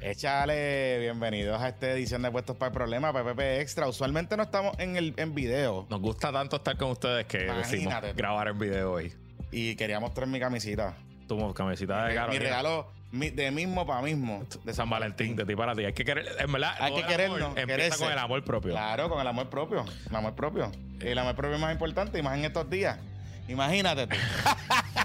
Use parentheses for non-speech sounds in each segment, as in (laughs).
Échale bienvenidos a esta edición de Puestos para el Problema, PPP Extra. Usualmente no estamos en el en video Nos gusta tanto estar con ustedes que Imagínate tú. grabar el video hoy. y quería mostrar mi camisita. Tu camiseta de Mi Carolina. regalo mi- de mismo para mismo. de San Valentín, de ti para ti. Hay que querer, en verdad, Hay que amor querernos, Empieza quererse. con el amor propio. Claro, con el amor propio. El amor propio. El amor propio es más importante, y más en estos días. Imagínate tú. (laughs)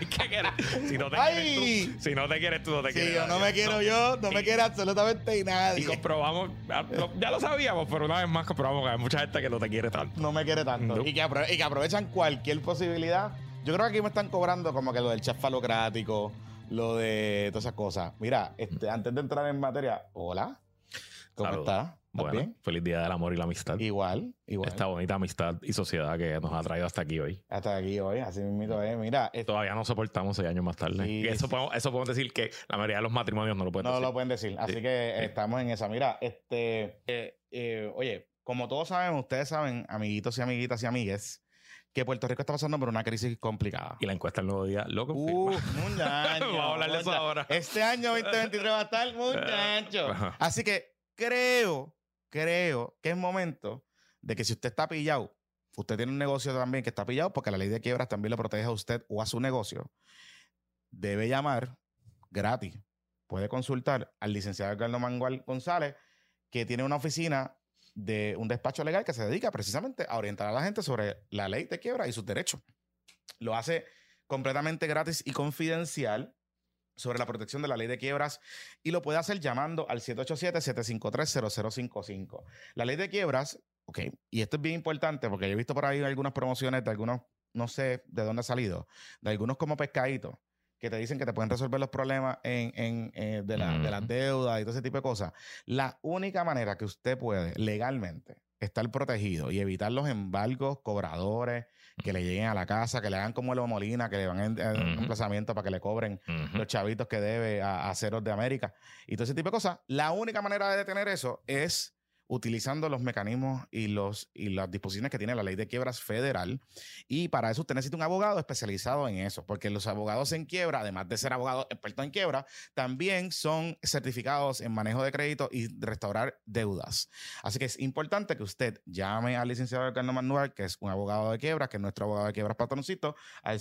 (laughs) Hay que querer. Si no te ¡Ay! quieres tú, si no te quieres tú, no te Si quieres. yo no me quiero yo, no me Y- quiere absolutamente Y nadie. comprobamos, ya lo- sabíamos, pero una vez más comprobamos que hay mucha gente que no te quiere tanto. No me quiere tanto. No. Y, que apro- y que aprovechan cualquier posibilidad. Yo creo que aquí me están cobrando como que lo del chat falocrático, lo de todas esas cosas. Mira, este, antes de entrar en materia, hola. ¿Cómo estás? ¿Estás Bueno, bien? feliz día del amor y la amistad. Igual, igual. Esta bonita amistad y sociedad que nos ha traído hasta aquí hoy. Hasta aquí hoy, así mismo es. Mira, Todavía no soportamos seis años más tarde. Sí, y eso, sí. podemos, eso podemos decir que la mayoría de los matrimonios no lo pueden no decir. lo pueden decir. Así Sí, que estamos en esa. Mira, este, eh, eh, oye, como todos saben, ustedes saben, amiguitos y amiguitas y amigues, que Puerto Rico está pasando por una crisis complicada. Y la encuesta el nuevo día lo Uh, (laughs) confirma. muchacho, Vamos a hablar de eso ahora. Este año (laughs) 2023 va a estar muchacho. (laughs) Así que creo, creo que es momento de que si usted está pillado, usted tiene un negocio también que está pillado, porque la ley de quiebras también lo protege a usted o a su negocio, debe llamar gratis. Puede consultar al licenciado Edgardo Mangual González, que tiene una oficina de un despacho legal que se dedica precisamente a orientar a la gente sobre la ley de quiebra y sus derechos. Lo hace completamente gratis y confidencial sobre la protección de la ley de quiebras y lo puede hacer llamando al 787-753-0055. La ley de quiebras, ok, y esto es bien importante porque yo he visto por ahí algunas promociones de algunos, no sé de dónde ha salido, de algunos como pescaditos que te dicen que te pueden resolver los problemas en, en, eh, de, la- de las deudas y todo ese tipo de cosas. La única manera que usted puede legalmente estar protegido y evitar los embargos, cobradores, que le lleguen a la casa, que le hagan como el Molina, que le van a un emplazamiento para que le cobren los chavitos que debe a, a Ceros de América y todo ese tipo de cosas. La única manera de detener eso es utilizando los mecanismos y, los, y las disposiciones que tiene la ley de quiebras federal. Y para eso usted necesita un abogado especializado en eso, porque los abogados en quiebra, además de ser abogados expertos en quiebra, también son certificados en manejo de crédito y restaurar deudas. Así que es importante que usted llame al licenciado Carlos Manuel, que es un abogado de quiebra, que es nuestro abogado de quiebras patroncito, al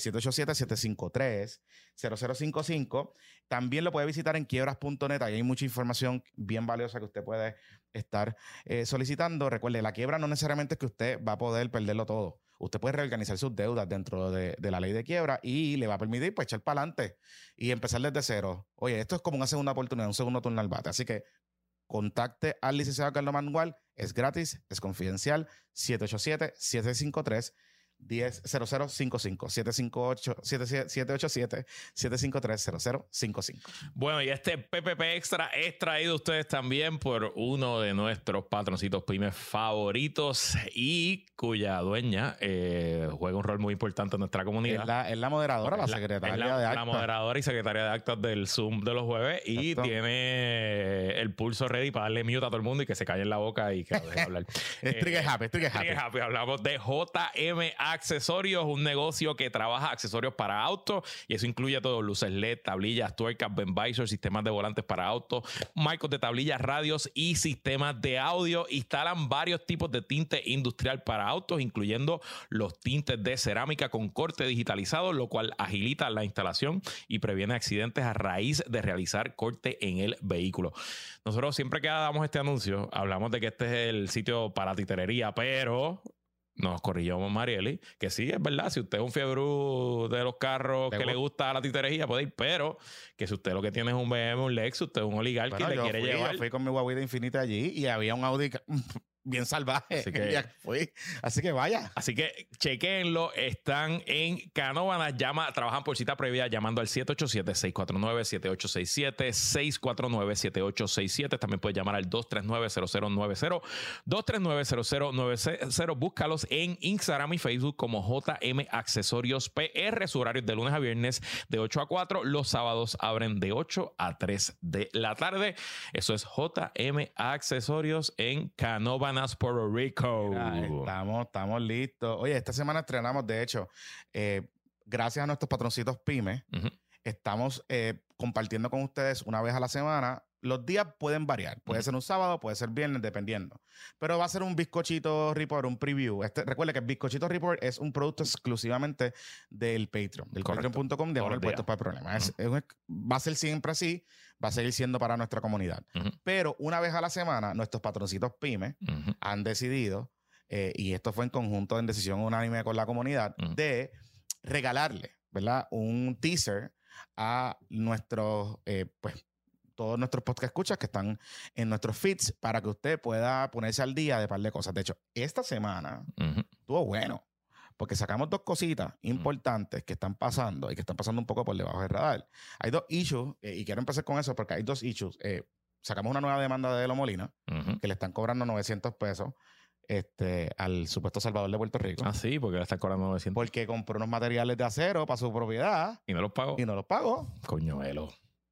787-753-0055. También lo puede visitar en quiebras.net. Ahí hay mucha información bien valiosa que usted puede estar eh, solicitando. Recuerde, la quiebra no necesariamente es que usted va a poder perderlo todo. Usted puede reorganizar sus deudas dentro de, la ley de quiebra y le va a permitir pues, echar para adelante y empezar desde cero. Oye, esto es como una segunda oportunidad, un segundo turno al bate. Así que contacte al licenciado Carlos Manuel. Es gratis, es confidencial. 787-753. 100055 758 787 753 0055 Bueno, y este PPP Extra es traído a ustedes también por uno de nuestros patroncitos pymes favoritos y cuya dueña eh, juega un rol muy importante en nuestra comunidad. Es la, es la moderadora, la, secretaria la, de la acta. moderadora y secretaria de actas del Zoom de los jueves y Exacto. tiene el pulso ready para darle mute a todo el mundo y que se calle en la boca y que lo deje hablar. (laughs) Es trigger happy, es trigger happy. Hablamos de JM Accesorios, un negocio que trabaja accesorios para autos y eso incluye todo, luces LED, tablillas, tuercas, Ben Visor, sistemas de volantes para autos, marcos de tablillas, radios y sistemas de audio. Instalan varios tipos de tinte industrial para autos, incluyendo los tintes de cerámica con corte digitalizado, lo cual agilita la instalación y previene accidentes a raíz de realizar corte en el vehículo. Nosotros siempre que damos este anuncio, hablamos de que este es el sitio para titerería, pero nos corrigió Marieli, que sí, es verdad, si usted es un fiebre de los carros que le gusta. la titerería, puede ir, pero que si usted lo que tiene es un BMW, un Lexus, usted es un oligarca Bueno, y le yo quiere fui, yo llevar... fui con mi guaguita infinita allí y había un Audi (laughs) bien salvaje. Así (laughs) que- Ya fui. Así que vaya. Así que chequenlo, están en Canóvanas, llama, trabajan por cita previa llamando al 787-649-7867, 649-7867, también puedes llamar al 239-0090, 239-0090, búscalos en Instagram y Facebook como JM Accesorios PR, su horario es de lunes a viernes de 8 a 4, los sábados abren de 8 a 3 de la tarde, eso es JM Accesorios en Canóvanas, Puerto Rico. Mira, estamos, estamos listos. Oye, esta semana estrenamos, de hecho, eh, gracias a nuestros patroncitos pymes, estamos eh, compartiendo con ustedes una vez a la semana los días pueden variar. Puede ser un sábado, puede ser viernes, dependiendo. Pero va a ser un bizcochito report, un preview. Este, recuerde que el bizcochito report es un producto exclusivamente del Patreon, del patreon.com de días. para el problema. Es- es un- va a ser siempre así, va a seguir siendo para nuestra comunidad. Pero una vez a la semana, nuestros patroncitos pymes han decidido, eh, y esto fue en conjunto en decisión unánime con la comunidad, de regalarle, ¿verdad? Un teaser a nuestros, eh, pues, todos nuestros podcast escuchas que están en nuestros feeds para que usted pueda ponerse al día de par de cosas. De hecho, esta semana Ujú. estuvo bueno. Porque sacamos dos cositas importantes que están pasando y que están pasando un poco por debajo del radar. Hay dos issues, eh, y quiero empezar con eso porque hay dos issues. Eh, sacamos una nueva demanda de Elo Molina, que le están cobrando 900 pesos este, al supuesto Salvador de Puerto Rico. Ah, sí, porque le están cobrando 900 Porque compró unos materiales de acero para su propiedad y no los pago. y no los pagó. Coño, Elo.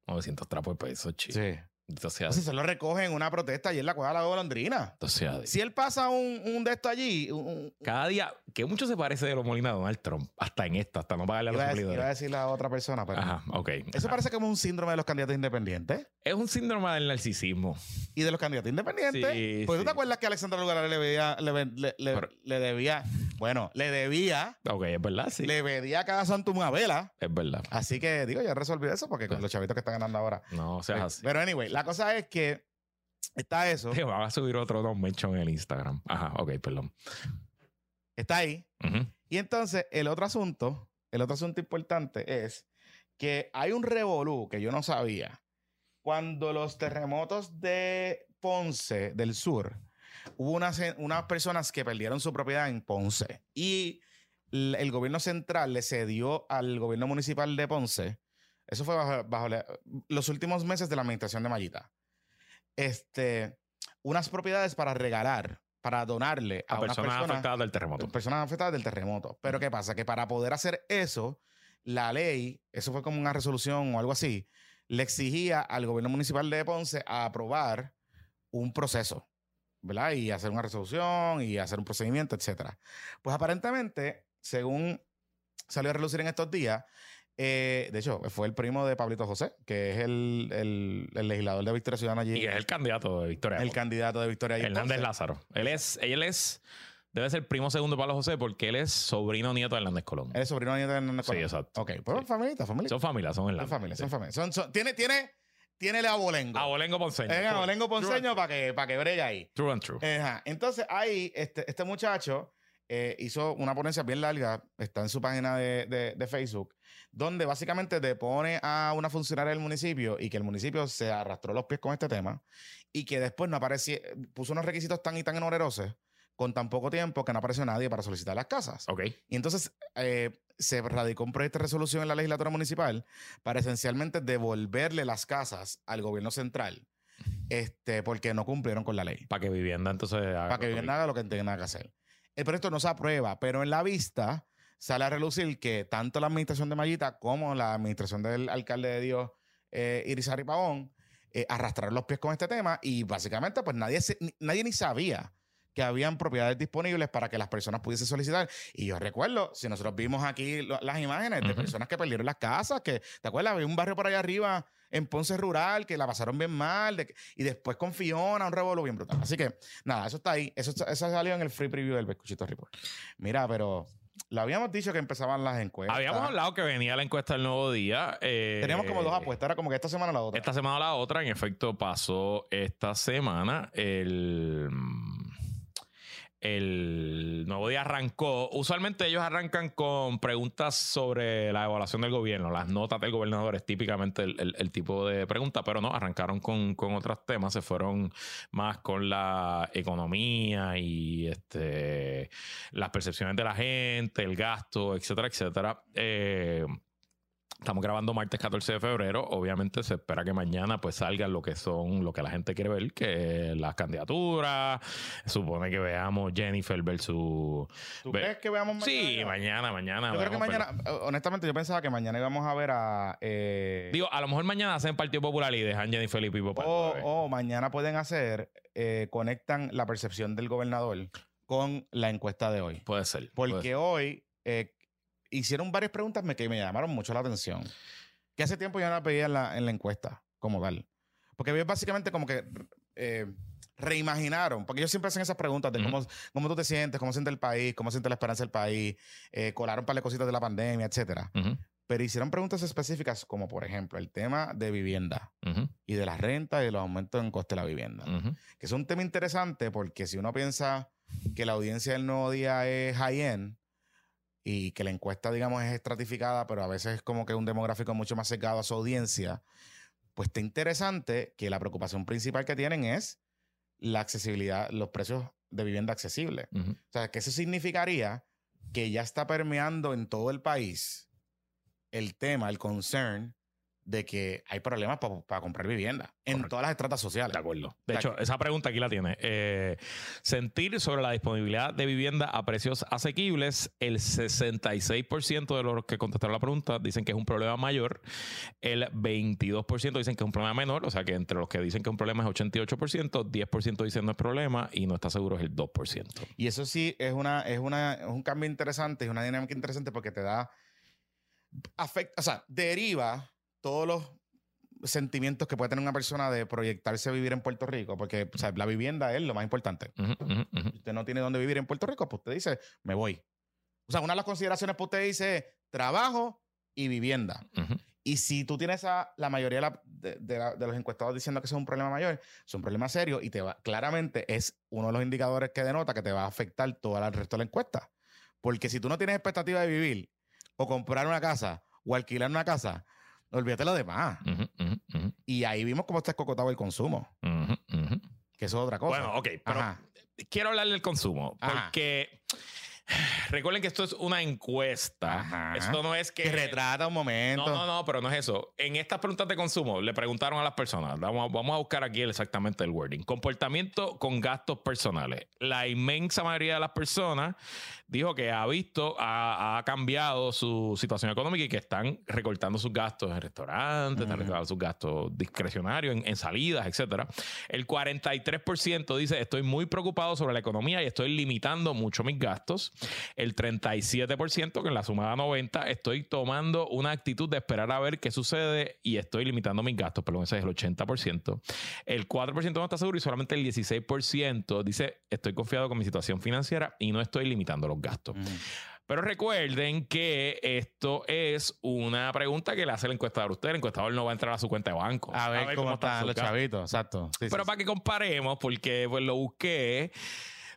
900 trapos de peso, chico. Sí. Entonces, Entonces se lo recogen en una protesta y él la cueva la golondrina. entonces, Si él pasa un, un de esto allí, un- cada día, que mucho se parece de los Molina a Donald Trump, hasta en esta, hasta no pagarle a los iba, a decir, iba a suplidores. decir la otra persona, pero Ajá, ok. eso Ajá. parece como un síndrome de los candidatos independientes Es un síndrome del narcisismo. y de los candidatos independientes. Sí, Porque tú sí. te acuerdas que Alexandra Lugar le, debía, le, le- le- Pero- le debía, bueno, le debía, Ok, es verdad, sí. le pedía a cada santo una vela. Es verdad. Así que digo, ya resolví eso porque con los chavitos que están ganando ahora. No seas así. Pero anyway, la cosa es que está eso, Te (laughs) va a subir otro Don Mention en el Instagram. Ajá, ok, perdón. está ahí. Y entonces, el otro asunto, el otro asunto importante es que hay un revolú que yo no sabía. Cuando los terremotos de Ponce, del sur, hubo unas, unas personas que perdieron su propiedad en Ponce y el gobierno central le cedió al gobierno municipal de Ponce. Eso fue bajo, bajo la- los últimos meses de la administración de Mayita. Este, unas propiedades para regalar, para donarle a, personas afectadas del terremoto. personas afectadas del terremoto. Pero ¿qué pasa? Que para poder hacer eso, la ley, eso fue como una resolución o algo así, le exigía al gobierno municipal de Ponce a aprobar un proceso, ¿verdad? Y hacer una resolución y hacer un procedimiento, etcétera. Pues aparentemente, según salió a relucir en estos días, eh, de hecho, fue el primo de Pablito José, que es el, el- el legislador de Victoria Ciudadana allí, Y es el candidato de Victoria. el candidato de Victoria allí Hernández. Lázaro. Él es, él es, debe ser primo segundo de Pablo José porque él es sobrino nieto de Hernández Colón. Él es sobrino de Hernández Sí, Colón. exacto. Ok, pues Sí. familita. Son familia, son Son Hernández. familia, son Sí. familia. Son, son- tiene, tiene, tiene el abolengo. Abolengo Ponceño. Es abolengo ponceño para que, para que bregue ahí. True and true. Ajá. Entonces, ahí, este, este muchacho eh, hizo una ponencia bien larga, está en su página de, de- de Facebook, donde básicamente depone a una funcionaria del municipio y que el municipio se arrastró los pies con este tema y que después no aparecía, puso unos requisitos tan y tan onerosos con tan poco tiempo que no apareció nadie para solicitar las casas. Ok. Y entonces eh, se radicó un proyecto de resolución en la legislatura municipal para esencialmente devolverle las casas al gobierno central este, porque no cumplieron con la ley. Para que vivienda entonces haga Para que vivienda haga lo que tenga que hacer. El proyecto no se aprueba, pero en la vista sale a relucir que tanto la administración de Mayita como la administración del alcalde de Dios, eh, Irizarry Pavón, eh, arrastraron los pies con este tema y básicamente pues nadie, se- nadie ni sabía que habían propiedades disponibles para que las personas pudiesen solicitar. Y yo recuerdo, si nosotros vimos aquí lo- las imágenes de personas que perdieron las casas, que, ¿te acuerdas? Había un barrio por allá arriba en Ponce Rural que la pasaron bien mal de y después con Fiona, un revuelo bien brutal. Así que, nada, eso está ahí. Eso, eso salió en el free preview del Bescuchito Report. Mira, pero lo habíamos dicho que empezaban las encuestas. Habíamos hablado que venía la encuesta del nuevo día. eh, Teníamos como dos apuestas, era como que esta semana la otra. Esta semana la otra, en efecto, pasó esta semana. El, el nuevo día arrancó. Usualmente ellos arrancan con preguntas sobre la evaluación del gobierno. Las notas del gobernador es típicamente el, tipo de pregunta, pero no, arrancaron con, con otros temas. Se fueron más con la economía y este, las percepciones de la gente, el gasto, etcétera, etcétera. Eh, Estamos grabando martes 14 de febrero. Obviamente se espera que mañana pues salga lo que son, lo que la gente quiere ver, que las candidaturas. Supone que veamos Jennifer versus... ¿Tú ve- crees que veamos mañana? Sí, mañana, mañana. Yo creo que mañana, eh, honestamente, yo pensaba que mañana íbamos a ver a. eh, Digo, a lo mejor mañana hacen Partido Popular y dejan Jennifer y Pipo para o, o mañana pueden hacer, eh, conectan la percepción del gobernador con la encuesta de hoy. Puede ser. puede Porque ser. hoy eh, hicieron varias preguntas que me llamaron mucho la atención. Que hace tiempo yo no las veía en la, en la encuesta como tal. Porque ellos básicamente como que eh, reimaginaron, porque ellos siempre hacen esas preguntas de cómo, cómo tú te sientes, cómo siente el país, cómo siente la esperanza del país, eh, colaron para las cositas de la pandemia, etcétera. Ujú, Pero hicieron preguntas específicas como, por ejemplo, el tema de vivienda ujú, y de la renta y de los aumentos en coste de la vivienda. Que es un tema interesante porque si uno piensa que la audiencia del nuevo día es high-end y que la encuesta, digamos, es estratificada, pero a veces es como que un demográfico mucho más cercado a su audiencia, pues está interesante que la preocupación principal que tienen es la accesibilidad, los precios de vivienda accesible. O sea, que eso significaría que ya está permeando en todo el país el tema, el concern de que hay problemas para comprar vivienda en Correcto. todas las estratas sociales. De acuerdo. De hecho, esa pregunta aquí la tiene. Eh, sentir sobre la disponibilidad de vivienda a precios asequibles. El 66% de los que contestaron la pregunta dicen que es un problema mayor. El 22% dicen que es un problema menor. O sea que entre los que dicen que es un problema es 88%, 10% dicen no es problema y no está seguro es el 2%. Y eso sí es una, es una, es un cambio interesante, es una dinámica interesante porque te da afecta, o sea, deriva todos los sentimientos que puede tener una persona de proyectarse a vivir en Puerto Rico, porque o sea, la vivienda es lo más importante. Si usted no tiene dónde vivir en Puerto Rico, pues usted dice, me voy. O sea, una de las consideraciones que usted dice es trabajo y vivienda. Y si tú tienes a la mayoría de, la- de- de la- de los encuestados diciendo que eso es un problema mayor, es un problema serio y te va, claramente es uno de los indicadores que denota que te va a afectar todo el resto de la encuesta. Porque si tú no tienes expectativa de vivir o comprar una casa o alquilar una casa, olvídate lo demás. Y ahí vimos cómo está escocotado el consumo, que eso es otra cosa. Bueno, ok, pero Ajá. quiero hablar del consumo. Ajá. Porque recuerden que esto es una encuesta. Ajá. Esto no es que. que retrata un momento. No, no, no, pero no es eso. En estas preguntas de consumo le preguntaron a las personas, vamos, vamos a buscar aquí exactamente el wording, comportamiento con gastos personales. La inmensa mayoría de las personas dijo que ha visto, ha, ha cambiado su situación económica y que están recortando sus gastos en restaurantes, están recortando sus gastos discrecionarios en, en salidas, etcétera. El 43% dice estoy muy preocupado sobre la economía y estoy limitando mucho mis gastos. El 37%, que en la sumada 90, estoy tomando una actitud de esperar a ver qué sucede y estoy limitando mis gastos. Perdón, ese es el 80%. El 4% no está seguro y solamente el 16% dice estoy confiado con mi situación financiera y no estoy limitando los gastos. Pero recuerden que esto es una pregunta que le hace el encuestador a usted. El encuestador no va a entrar a su cuenta de banco. A ver, cómo, están sus los gastos. chavitos, exacto. Sí, Pero sí, para que comparemos, porque pues lo busqué,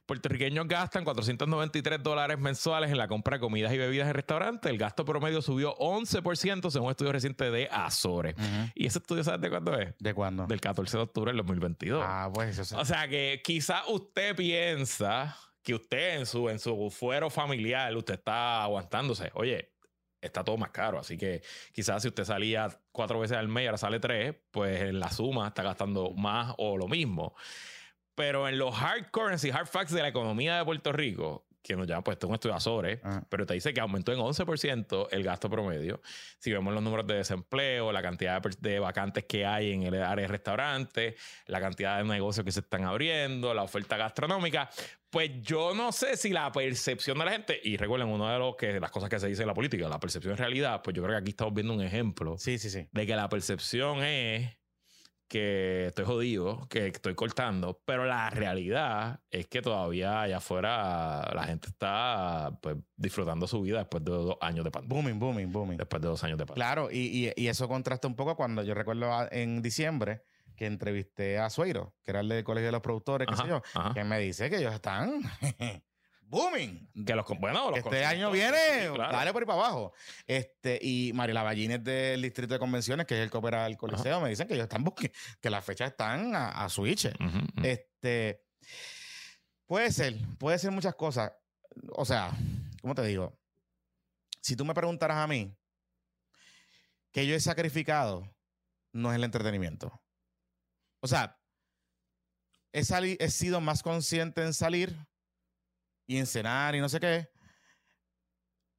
puertorriqueños gastan 493 dólares mensuales en la compra de comidas y bebidas en restaurantes. El gasto promedio subió 11% según un estudio reciente de Azores. ¿Y ese estudio sabes de cuándo es? ¿De cuándo? Del 14 de octubre del 2022. Ah, pues eso sí. O sea que quizás usted piensa que usted en su, en su fuero familiar, usted está aguantándose. Oye, está todo más caro. Así que quizás si usted salía cuatro veces al mes y ahora sale tres, pues en la suma está gastando más o lo mismo. Pero en los hard currency, hard facts de la economía de Puerto Rico, que nos llama pues esto es un estudio Azores, Ah. pero te dice que aumentó en 11% el gasto promedio. Si vemos los números de desempleo, la cantidad de, vacantes que hay en el área de restaurantes, la cantidad de negocios que se están abriendo, la oferta gastronómica, pues yo no sé si la percepción de la gente, y recuerden, una de los que, las cosas que se dice en la política, la percepción en realidad, pues yo creo que aquí estamos viendo un ejemplo Sí, sí, sí. de que la percepción es que estoy jodido, que estoy cortando, pero la realidad es que todavía allá afuera la gente está pues, disfrutando su vida después de dos años de pandemia. Booming, booming, booming. Después de dos años de pandemia. Claro, y, y- y eso contrasta un poco cuando yo recuerdo a- en diciembre que entrevisté a Sueiro, que era el del Colegio de los Productores, qué sé yo, ajá. que me dice que ellos están booming. Que los, bueno, los este año viene, sí, claro. dale por ahí para abajo. Este, y Mariela Ballines del Distrito de Convenciones, que es el que opera el Coliseo, me dicen que ellos están busque- que las fechas están a, a switch. Este, puede ser, puede ser muchas cosas. O sea, ¿cómo te digo? Si tú me preguntaras a mí que yo he sacrificado, no es el entretenimiento. O sea, he, he sido más consciente en salir y en cenar y no sé qué,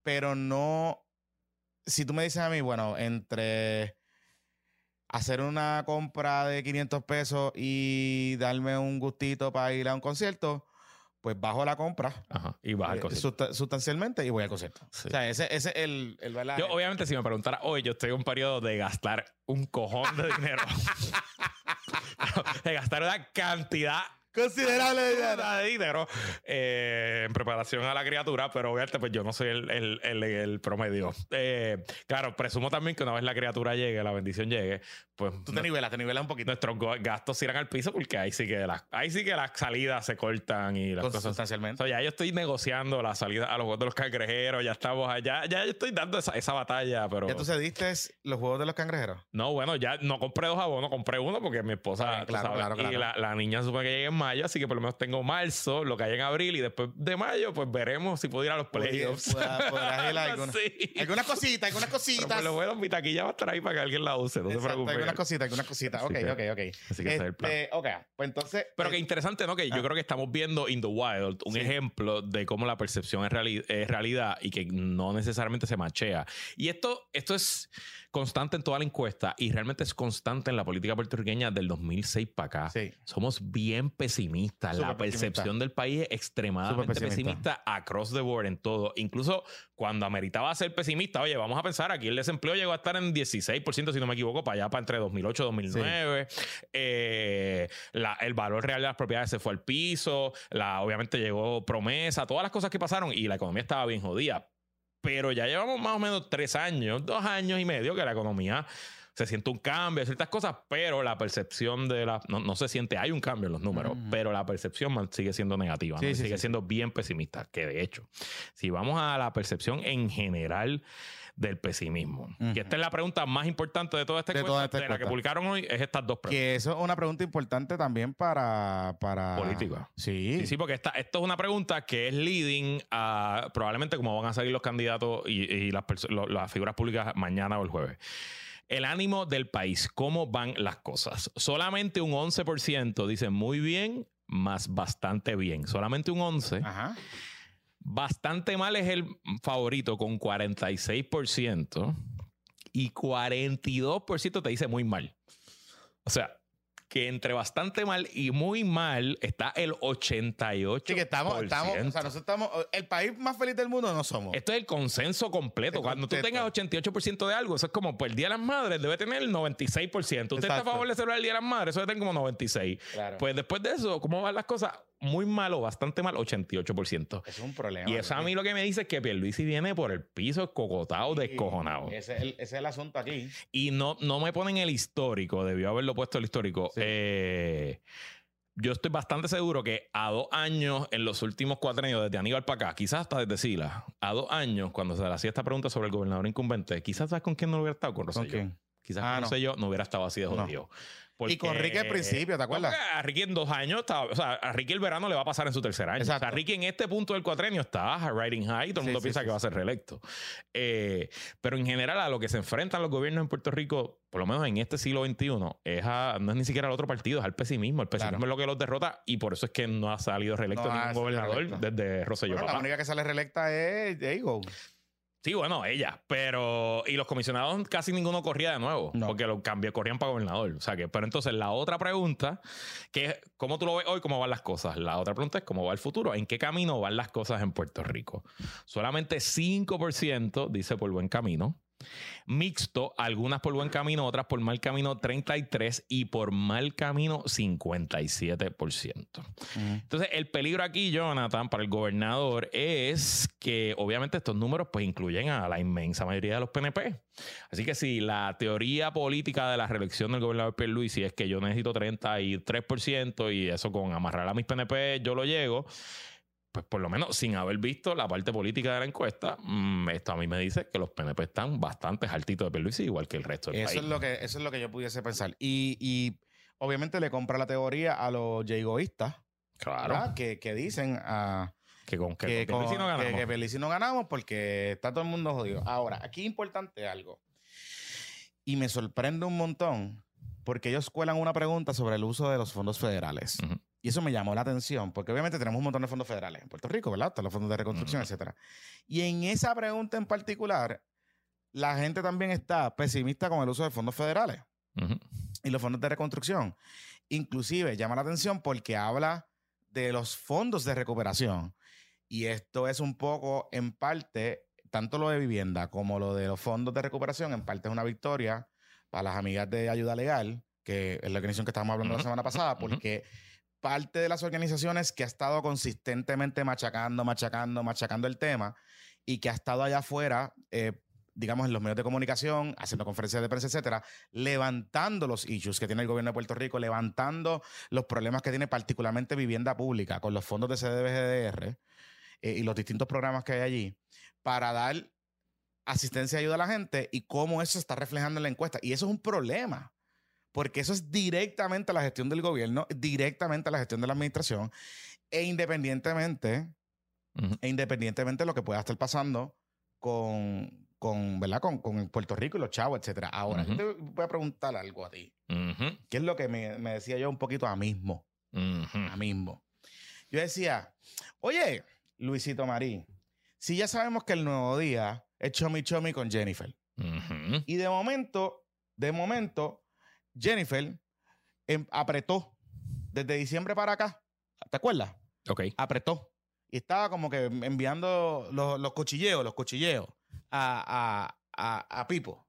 pero no, si tú me dices a mí, bueno, entre hacer una compra de 500 pesos y darme un gustito para ir a un concierto, pues bajo la compra Ajá, y baja el eh, concierto. susta- sustancialmente y voy al concierto. Sí. O sea, ese, ese es el, el ¿verdad? Yo, obviamente, si me preguntara hoy, yo estoy en un periodo de gastar un cojón de dinero. (laughs) (laughs) se gastaron una cantidad Considerable de dinero eh, en preparación a la criatura, pero obviamente pues yo no soy el, el, el, el promedio. Eh, claro, presumo también que una vez la criatura llegue, la bendición llegue, pues... Tú te nivelas, te nivelas un poquito. Nuestros gastos irán al piso porque ahí sí que las, ahí sí que las salidas se cortan y las cosas... Sustancialmente. O sea, ya yo estoy negociando la salida a los juegos de los cangrejeros, ya estamos allá, ya yo estoy dando esa, esa batalla, pero... ¿Ya tú cediste los juegos de los cangrejeros? No, bueno, ya no compré dos abonos, compré uno porque mi esposa... Ah, claro, claro, claro, Y la, la niña supone que llegue en mayo, así que por lo menos tengo marzo, lo que hay en abril, y después de mayo, pues veremos si puedo ir a los playoffs. (laughs) alguna, sí. algunas cositas, algunas cositas. Pero por lo menos mi taquilla va a estar ahí para que alguien la use, no se preocupe. Algunas cositas, algunas cositas. Ok, ok, ok. Así que ese es el plan. Este, ok, pues entonces. Pero eh, que interesante, ¿no? Que yo ah. creo que estamos viendo in the wild un ejemplo de cómo la percepción es, es realidad y que no necesariamente se machea. Y esto, esto es constante en toda la encuesta y realmente es constante en la política puertorriqueña del 2006 para acá. Sí. Somos bien pesimistas. la percepción del país es extremadamente pesimista. across the board en todo. Incluso cuando ameritaba ser pesimista, oye, vamos a pensar, aquí el desempleo llegó a estar en 16%, si no me equivoco, para allá, para entre 2008 y 2009. Eh, el valor real de las propiedades se fue al piso, la, obviamente llegó promesa, todas las cosas que pasaron y la economía estaba bien jodida pero ya llevamos más o menos tres años, dos años y medio que la economía se siente un cambio, ciertas cosas, pero la percepción de la. No, se siente, hay un cambio en los números, pero la percepción sigue siendo negativa, sigue siendo bien pesimista. Que de hecho, si vamos a la percepción en general del pesimismo. Y esta es la pregunta más importante de toda esta encuesta, de, la que publicaron hoy, es estas dos preguntas. Que eso es una pregunta importante también para... para... Política. Sí. Sí, sí, porque esta, esto es una pregunta que es leading a probablemente cómo van a salir los candidatos y, las, las figuras públicas mañana o el jueves. El ánimo del país, cómo van las cosas. Solamente un 11% dice muy bien, más bastante bien. Solamente un 11%. Ajá. Bastante mal es el favorito con 46% y 42% te dice muy mal. O sea, que entre bastante mal y muy mal está el 88%. Sí, que estamos, estamos, o sea, nosotros estamos, el país más feliz del mundo no somos. Esto es el consenso completo. Cuando tú tengas 88% de algo, eso es como, pues el Día de las Madres debe tener el 96%. Usted está a favor de celebrar el Día de las Madres, eso debe tener como 96%. Pues después de eso, ¿cómo van las cosas? Muy malo, bastante mal, 88%. Es un problema. Y eso a mí lo que me dice es que Pierluisi viene por el piso cocotado, descojonado. Ese es, el, asunto aquí. Y no, no me ponen el histórico, debió haberlo puesto el histórico. Eh, yo estoy bastante seguro que a dos años, en los últimos cuatro años, desde Aníbal para acá, quizás hasta desde Sila, a dos años, cuando se le hacía esta pregunta sobre el gobernador incumbente, quizás sabes con quién no hubiera estado, con Rosselló. Quizás ah, con no. no hubiera estado así de jodido. Y con Ricky al principio, ¿te acuerdas? A Ricky en dos años estaba, o sea, a Ricky el verano le va a pasar en su tercer año. O sea, a Ricky en este punto del cuatrenio está riding high y todo el mundo piensa que va a ser reelecto. Eh, pero en general a lo que se enfrentan los gobiernos en Puerto Rico, por lo menos en este siglo XXI, es no es ni siquiera al otro partido, es al pesimismo. El pesimismo es lo que los derrota y por eso es que no ha salido reelecto ningún gobernador desde Rosselló. la única que sale reelecta es Diego. Sí, bueno, ella. Pero. Y los comisionados casi ninguno corría de nuevo. Porque lo cambió, corrían para gobernador. O sea que. Pero entonces la otra pregunta, que es cómo tú lo ves hoy, cómo van las cosas. La otra pregunta es cómo va el futuro. ¿En qué camino van las cosas en Puerto Rico? Solamente 5% dice por buen camino. Mixto, algunas por buen camino, otras por mal camino 33 y por mal camino 57%. Entonces, el peligro aquí, Jonathan, para el gobernador es que obviamente estos números pues incluyen a la inmensa mayoría de los PNP. Así que si la teoría política de la reelección del gobernador Pierluisi es que yo necesito 33% y eso con amarrar a mis PNP yo lo llego, pues por lo menos sin haber visto la parte política de la encuesta, mm, esto a mí me dice que los PNP están bastante altitos de Pierluisi, igual que el resto del eso país. Es lo que, eso es lo que yo pudiese pensar. Y, obviamente le compra la teoría a los yegoístas. Claro. Que, que, dicen ah, que con que, no ganamos. Que, no ganamos porque está todo el mundo jodido. Ahora, aquí es importante algo. Y me sorprende un montón porque ellos cuelan una pregunta sobre el uso de los fondos federales. Y eso me llamó la atención, porque obviamente tenemos un montón de fondos federales en Puerto Rico, ¿verdad? Todos los fondos de reconstrucción, etcétera. Y en esa pregunta en particular, la gente también está pesimista con el uso de fondos federales y los fondos de reconstrucción. Inclusive llama la atención porque habla de los fondos de recuperación. Y esto es un poco, en parte, tanto lo de vivienda como lo de los fondos de recuperación, en parte es una victoria para las amigas de ayuda legal que es la organización que estábamos hablando la Ujú, semana pasada, porque parte de las organizaciones que ha estado consistentemente machacando, machacando, machacando el tema y que ha estado allá afuera, eh, digamos, en los medios de comunicación, haciendo conferencias de prensa, etcétera, levantando los issues que tiene el gobierno de Puerto Rico, levantando los problemas que tiene particularmente vivienda pública con los fondos de CDBGDR eh, y los distintos programas que hay allí, para dar asistencia y ayuda a la gente y cómo eso está reflejando en la encuesta. Y eso es un problema, porque eso es directamente a la gestión del gobierno, directamente a la gestión de la administración, e independientemente, e independientemente de lo que pueda estar pasando con, con, ¿verdad? Con, con Puerto Rico y los chavos, etcétera. Ahora, yo te voy a preguntar algo a ti. Ujú. ¿Qué es lo que me, me decía yo un poquito a mismo? A mismo. Yo decía, oye, Luisito Marí, si ya sabemos que el nuevo día es Chomi Chomi con Jennifer. Y de momento, de momento, Jennifer em- apretó desde diciembre para acá. ¿Te acuerdas? Ok. Apretó. Y estaba como que enviando los, los cuchilleos, los cuchilleos a, a, a, a Pipo.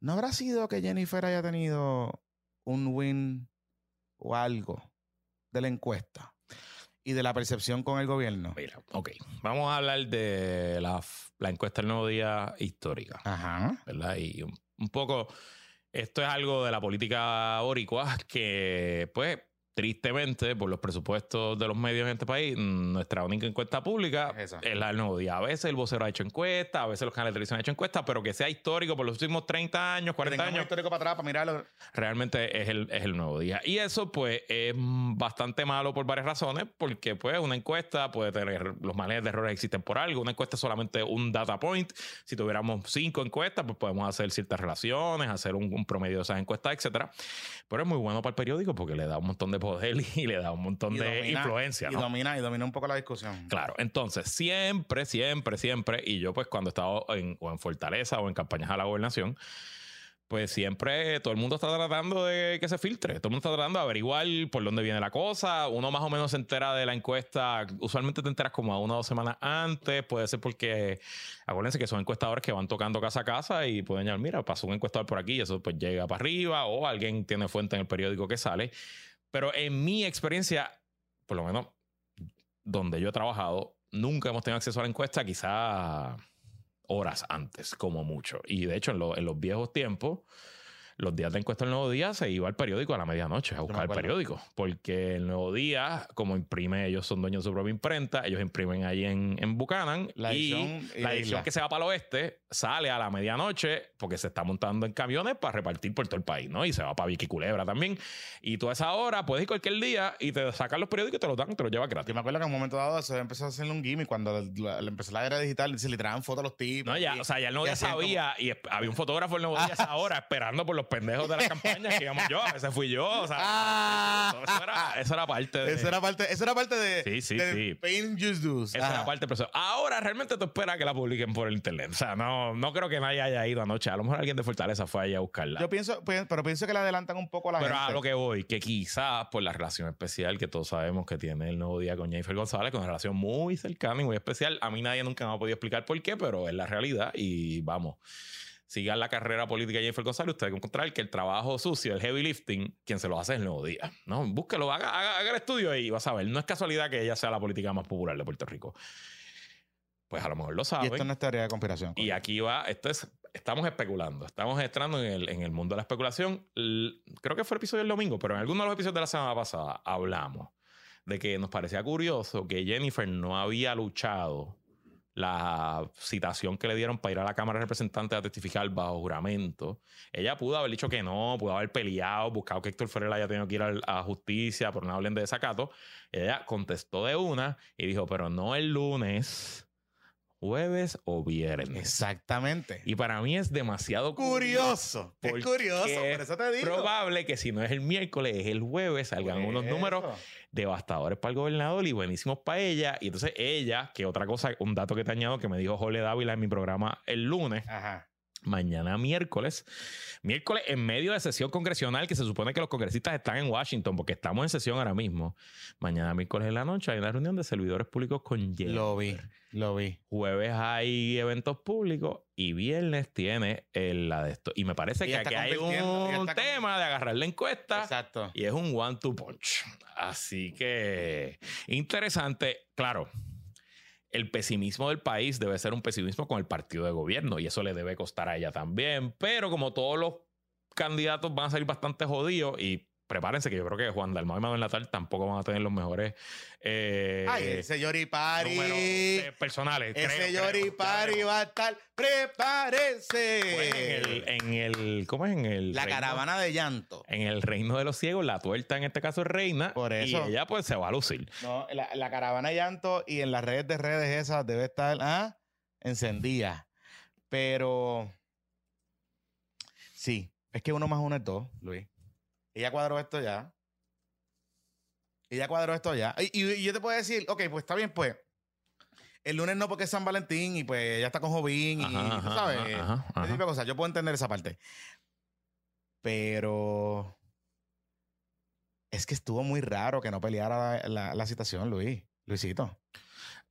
¿No habrá sido que Jennifer haya tenido un win o algo de la encuesta y de la percepción con el gobierno? Mira, ok. Vamos a hablar de la, la encuesta del nuevo día histórica. Ajá. ¿verdad? Y un, un poco, esto es algo de la política boricua que, pues, tristemente, por los presupuestos de los medios en este país, mm, nuestra única encuesta pública Es esa. es la del nuevo día. A veces el vocero ha hecho encuestas, a veces los canales de televisión han hecho encuestas, pero que sea histórico por los últimos 30 años, 40 Tengamos años, histórico para atrás para mirarlo. realmente es el, es el nuevo día. Y eso, pues, es bastante malo por varias razones, porque, pues, una encuesta puede tener, los males de errores existen por algo, una encuesta es solamente un data point. Si tuviéramos cinco encuestas, pues podemos hacer ciertas relaciones, hacer un, un promedio de esas encuestas, etcétera. Pero es muy bueno para el periódico porque le da un montón de poder y le da un montón Y de domina- influencia, Y ¿no? domina, y domina un poco la discusión. Claro, entonces siempre, siempre, siempre, y yo pues cuando he estado en, o en Fortaleza o en campañas a la gobernación, pues siempre todo el mundo está tratando de que se filtre, todo el mundo está tratando de averiguar por dónde viene la cosa, uno más o menos se entera de la encuesta, usualmente te enteras como a una o dos semanas antes, puede ser porque, acuérdense que son encuestadores que van tocando casa a casa y pueden llamar, mira, pasó un encuestador por aquí y eso pues llega para arriba o alguien tiene fuente en el periódico que sale, pero en mi experiencia, por lo menos donde yo he trabajado, nunca hemos tenido acceso a la encuesta, quizá horas antes, como mucho. Y de hecho, en, lo- en los viejos tiempos, los días de encuesta del nuevo día se iba al periódico a la medianoche a buscar el periódico. Porque el nuevo día, como imprime, ellos son dueños de su propia imprenta, ellos imprimen allí en, en Buchanan. La y edición y la la edición que se va para el oeste sale a la medianoche porque se está montando en camiones para repartir por todo el país, ¿no? Y se va para Vicky Culebra también. Y tú a esa hora puedes ir cualquier día y te sacan los periódicos y te los dan, te los llevas gratis. Yo me acuerdo que en un momento dado se empezó a hacerle un gimmick cuando la- la- empezó la era digital, se le traían fotos a los tipos. No, ya, y- o sea, ya el nuevo día hacían como- sabía y había un fotógrafo el nuevo día a esa (laughs) hora esperando por los pendejos de las campañas que íbamos yo, a veces fui yo, o sea, Ah. eso, era, eso era parte de... Eso era parte, eso era parte de, Sí, sí, de sí. Pain Juice. Eso Ajá. era parte del. Ahora realmente tú esperas que la publiquen por el internet. O sea, no, no creo que nadie haya ido anoche. A lo mejor alguien de Fortaleza fue allá a buscarla. Yo pienso, pi- pero pienso que le adelantan un poco a la Pero gente. a lo que voy, que quizás por la relación especial que todos sabemos que tiene el nuevo día con Jennifer González, con una relación muy cercana y muy especial. A mí nadie nunca me ha podido explicar por qué, pero es la realidad y vamos. Sigan la carrera política de Jennifer González, ustedes van a encontrar que el trabajo sucio, el heavy lifting, quien se lo hace es el nuevo día. ¿no? Búsquelo, haga, haga, haga el estudio y vas a ver. No es casualidad que ella sea la política más popular de Puerto Rico. Pues a lo mejor lo y saben. esto no es teoría de conspiración. Y aquí va, esto es, estamos especulando, estamos entrando en el, en el mundo de la especulación. L- creo que fue el episodio del domingo, pero en alguno de los episodios de la semana pasada hablamos de que nos parecía curioso que Jennifer no había luchado la citación que le dieron para ir a la Cámara de Representantes a testificar bajo juramento. Ella pudo haber dicho que no, pudo haber peleado, buscado que Héctor Ferrer haya tenido que ir a justicia, pero no hablen de desacato. Ella contestó de una y dijo, pero no el lunes, jueves o viernes. Exactamente. Y para mí es demasiado curioso. Es curioso, por eso te digo. probable que si no es el miércoles, es el jueves, salgan unos eso. números devastadores para el gobernador y buenísimos para ella. Y entonces ella, que otra cosa, un dato que te añado que me dijo Jorge Dávila en mi programa el lunes, Ajá. Mañana miércoles. Miércoles en medio de sesión congresional que se supone que los congresistas están en Washington porque estamos en sesión ahora mismo. Mañana miércoles en la noche hay una reunión de servidores públicos con Jennifer. Lo vi, lo vi. Jueves hay eventos públicos y viernes tiene el, la de esto. Y me parece Ella que aquí hay un tema de agarrar la encuesta. Exacto. Y es un one-two punch. Así que interesante. Claro, el pesimismo del país debe ser un pesimismo con el partido de gobierno y eso le debe costar a ella también. Pero como todos los candidatos van a salir bastante jodidos y prepárense que yo creo que Juan Dalmau y Manuel Natal tampoco van a tener los mejores eh, Ay, ese Yoripari. números eh, personales. creo, Ese creo. Veremos. va a estar. Prepárese. Pues en el, en el, ¿cómo es? En el La reino- caravana de llanto. En el reino de los ciegos, la tuerta en este caso es reina. Por eso. Y ella pues se va a lucir. No, la, la caravana de llanto y en las redes de redes esas debe estar ah, encendida. Pero sí, es que uno más uno es dos, Luis. Ella cuadró esto ya. Ella cuadró esto ya. Y, y- y yo te puedo decir, ok, pues está bien, pues. El lunes no porque es San Valentín y pues ella está con Jovín y, Ajá, tú sabes, ajá, ese ajá, ajá. tipo de cosas. Yo puedo entender esa parte. Pero es que estuvo muy raro que no peleara la, la- la situación, Luis. Luisito.